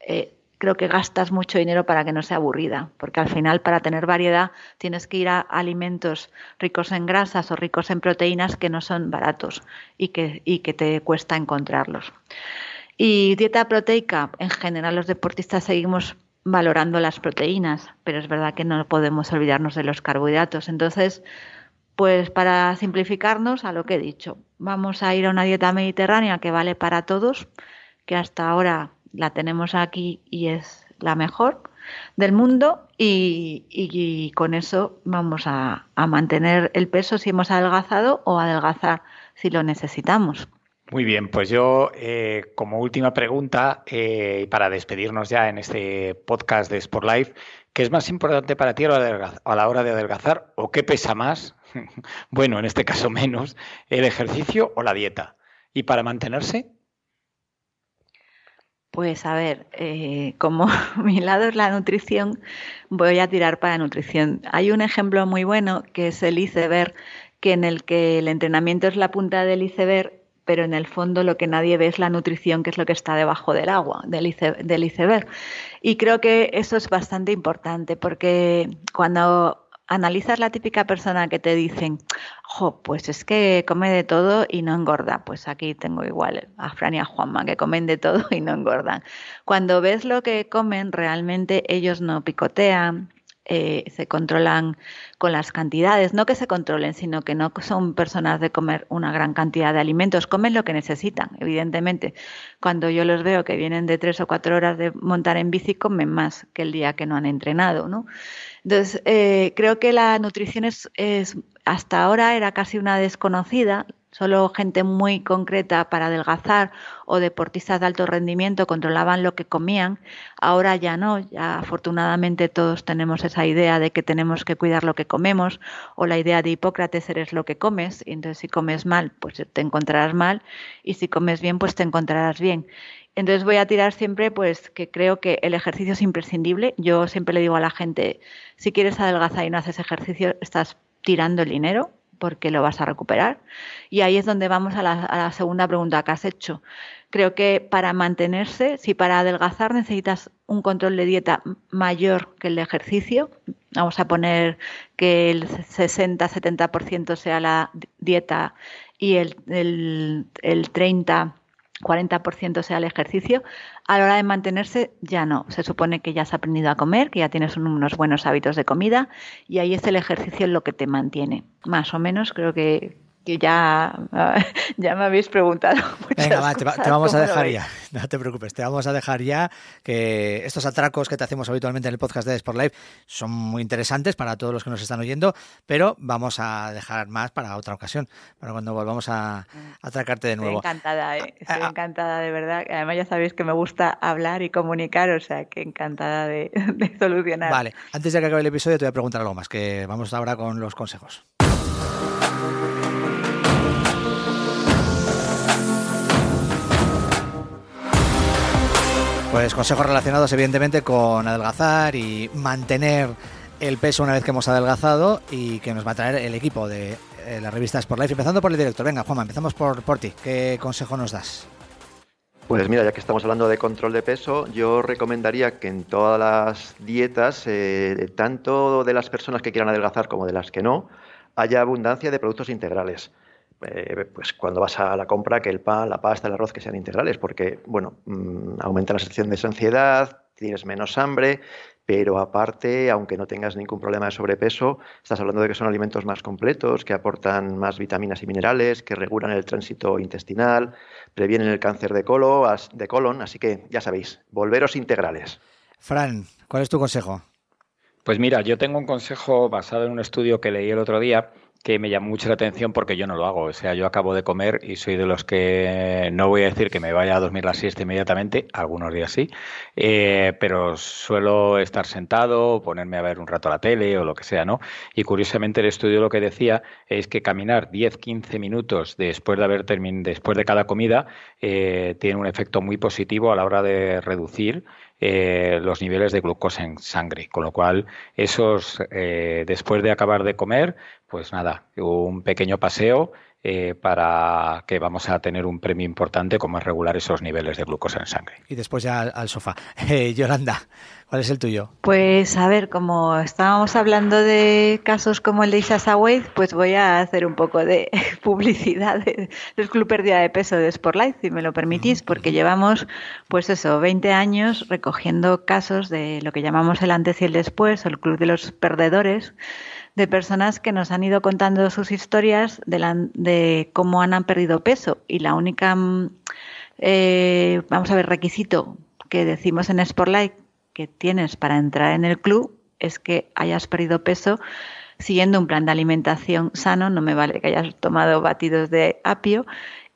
eh, creo que gastas mucho dinero para que no sea aburrida, porque al final para tener variedad tienes que ir a alimentos ricos en grasas o ricos en proteínas que no son baratos y que, y que te cuesta encontrarlos. Y dieta proteica, en general los deportistas seguimos valorando las proteínas, pero es verdad que no podemos olvidarnos de los carbohidratos. Entonces, pues para simplificarnos a lo que he dicho, vamos a ir a una dieta mediterránea que vale para todos, que hasta ahora la tenemos aquí y es la mejor del mundo y, con eso vamos a, mantener el peso si hemos adelgazado o adelgazar si lo necesitamos. Muy bien, pues yo eh, como última pregunta eh, para despedirnos ya en este podcast de Sport Life, ¿qué es más importante para ti a la hora de adelgazar o qué pesa más? bueno, en este caso menos, el ejercicio o la dieta. ¿Y para mantenerse? Pues a ver, eh, como mi lado es la nutrición, voy a tirar para nutrición. Hay un ejemplo muy bueno que es el iceberg, que en el que el entrenamiento es la punta del iceberg, pero en el fondo lo que nadie ve es la nutrición, que es lo que está debajo del agua, del, del iceberg. Y creo que eso es bastante importante, porque cuando analizas la típica persona que te dicen, jo, pues es que come de todo y no engorda. Pues aquí tengo igual a Fran y a Juanma, que comen de todo y no engordan. Cuando ves lo que comen, realmente ellos no picotean, eh, se controlan con las cantidades, no que se controlen, sino que no son personas de comer una gran cantidad de alimentos, comen lo que necesitan, evidentemente. Cuando yo los veo que vienen de tres o cuatro horas de montar en bici, comen más que el día que no han entrenado, ¿no? Entonces, eh, creo que la nutrición es, hasta ahora era casi una desconocida, solo gente muy concreta para adelgazar o deportistas de alto rendimiento controlaban lo que comían, ahora ya no, ya afortunadamente todos tenemos esa idea de que tenemos que cuidar lo que comemos o la idea de Hipócrates eres lo que comes, y entonces si comes mal, pues te encontrarás mal y si comes bien, pues te encontrarás bien. Entonces voy a tirar siempre, pues que creo que el ejercicio es imprescindible. Yo siempre le digo a la gente, si quieres adelgazar y no haces ejercicio, estás tirando el dinero porque lo vas a recuperar. Y ahí es donde vamos a la, segunda pregunta que has hecho. Creo que para mantenerse, si para adelgazar necesitas un control de dieta mayor que el ejercicio, vamos a poner que el 60-70% sea la dieta y el, el, el 30% 40% sea el ejercicio, a la hora de mantenerse ya no. Se supone que ya has aprendido a comer, que ya tienes unos buenos hábitos de comida y ahí es el ejercicio lo que te mantiene. Más o menos creo que, que ya, ya me habéis preguntado. Venga, va, te, vamos a dejar ya. No te preocupes, te vamos a dejar ya que estos atracos que te hacemos habitualmente en el podcast de Sport Live son muy interesantes para todos los que nos están oyendo, pero vamos a dejar más para otra ocasión, para cuando volvamos a, atracarte de nuevo. Estoy encantada, ¿eh? estoy encantada de verdad. Además ya sabéis que me gusta hablar y comunicar, o sea que encantada de, de solucionar. Vale, antes de que acabe el episodio te voy a preguntar algo más, que vamos ahora con los consejos. Pues consejos relacionados evidentemente con adelgazar y mantener el peso una vez que hemos adelgazado y que nos va a traer el equipo de eh, la revista Sport Life. Empezando por el director. Venga, Juanma, empezamos por, por ti. ¿Qué consejo nos das? Pues mira, ya que estamos hablando de control de peso, yo recomendaría que en todas las dietas, eh, tanto de las personas que quieran adelgazar como de las que no, haya abundancia de productos integrales. Eh, pues cuando vas a la compra que el pan, la pasta, el arroz que sean integrales, porque bueno, mm, aumenta la sensación de ansiedad, tienes menos hambre, pero aparte, aunque no tengas ningún problema de sobrepeso, estás hablando de que son alimentos más completos, que aportan más vitaminas y minerales, que regulan el tránsito intestinal, previenen el cáncer de, de colon, así que ya sabéis, volveros integrales. Fran, ¿cuál es tu consejo? Pues mira, yo tengo un consejo basado en un estudio que leí el otro día que me llamó mucho la atención porque yo no lo hago. O sea, yo acabo de comer y soy de los que no voy a decir que me vaya a dormir la siesta inmediatamente, algunos días sí, eh, pero suelo estar sentado, ponerme a ver un rato la tele o lo que sea, ¿no? Y curiosamente el estudio lo que decía es que caminar 10-15 minutos después de haber terminado, después de cada comida, eh, tiene un efecto muy positivo a la hora de reducir eh, los niveles de glucosa en sangre. Con lo cual, esos, eh, después de acabar de comer, pues nada, un pequeño paseo eh, para que vamos a tener un premio importante como es regular esos niveles de glucosa en sangre. Y después ya al, sofá. Eh, Yolanda, ¿cuál es el tuyo? Pues a ver, como estábamos hablando de casos como el de Isasa Wade, pues voy a hacer un poco de publicidad del Club Pérdida de Peso de Sportlife, si me lo permitís, porque llevamos, pues eso, 20 años recogiendo casos de lo que llamamos el antes y el después, o el Club de los Perdedores, de personas que nos han ido contando sus historias de, cómo han, perdido peso. Y la única, mm, eh, vamos a ver, requisito que decimos en Sportlight que tienes para entrar en el club es que hayas perdido peso siguiendo un plan de alimentación sano, no me vale que hayas tomado batidos de apio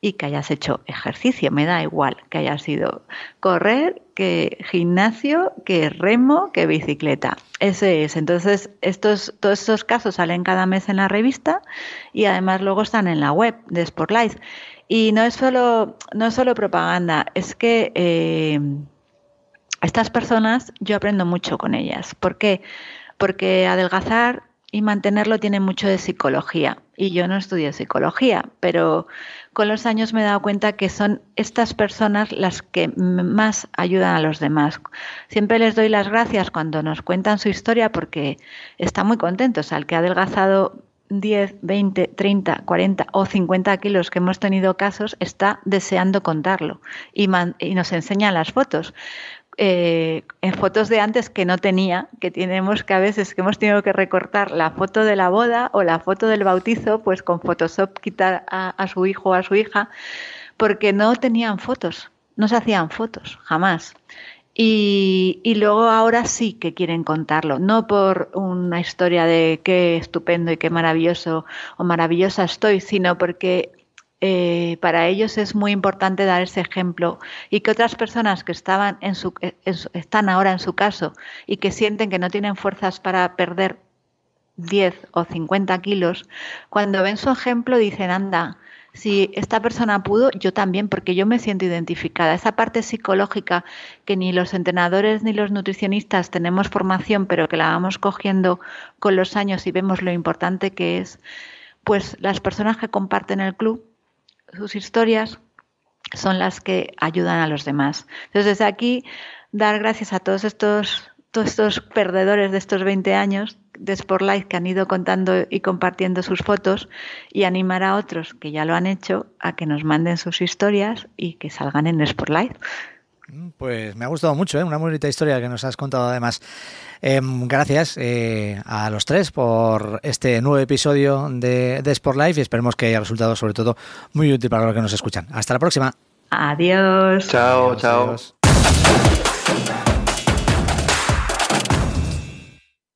y que hayas hecho ejercicio, me da igual que hayas sido correr, que gimnasio, que remo, que bicicleta. Ese es. Entonces, estos, todos estos casos salen cada mes en la revista y además luego están en la web de Sportlife. Y no es solo, no es solo propaganda, es que eh, estas personas yo aprendo mucho con ellas. ¿Por qué? Porque adelgazar y mantenerlo tiene mucho de psicología. Y yo no estudié psicología, pero con los años me he dado cuenta que son estas personas las que más ayudan a los demás. Siempre les doy las gracias cuando nos cuentan su historia porque están muy contentos. Al que ha adelgazado 10, 20, 30, 40 o 50 kilos que hemos tenido casos está deseando contarlo y, nos enseñan las fotos eh, en fotos de antes que no tenía, que tenemos que a veces que hemos tenido que recortar la foto de la boda o la foto del bautizo, pues con Photoshop quitar a, su hijo o a su hija, porque no tenían fotos, no se hacían fotos, jamás. Y, y, luego ahora sí que quieren contarlo, no por una historia de qué estupendo y qué maravilloso o maravillosa estoy, sino porque eh, para ellos es muy importante dar ese ejemplo y que otras personas que estaban en su, están ahora en su caso y que sienten que no tienen fuerzas para perder 10 o 50 kilos, cuando ven su ejemplo dicen, anda, si esta persona pudo, yo también, porque yo me siento identificada. Esa parte psicológica que ni los entrenadores ni los nutricionistas tenemos formación, pero que la vamos cogiendo con los años y vemos lo importante que es, pues las personas que comparten el club sus historias son las que ayudan a los demás. Entonces, desde aquí, dar gracias a todos estos, todos estos perdedores de estos 20 años de Sportlight que han ido contando y compartiendo sus fotos y animar a otros que ya lo han hecho a que nos manden sus historias y que salgan en Sportlight. Mm, pues me ha gustado mucho, ¿eh? una muy bonita historia que nos has contado además. Em, gracias eh, a los tres por este nuevo episodio de, de Sport Life y esperemos que haya resultado sobre todo muy útil para los que nos escuchan. Hasta la próxima. Adiós. Chao, chao.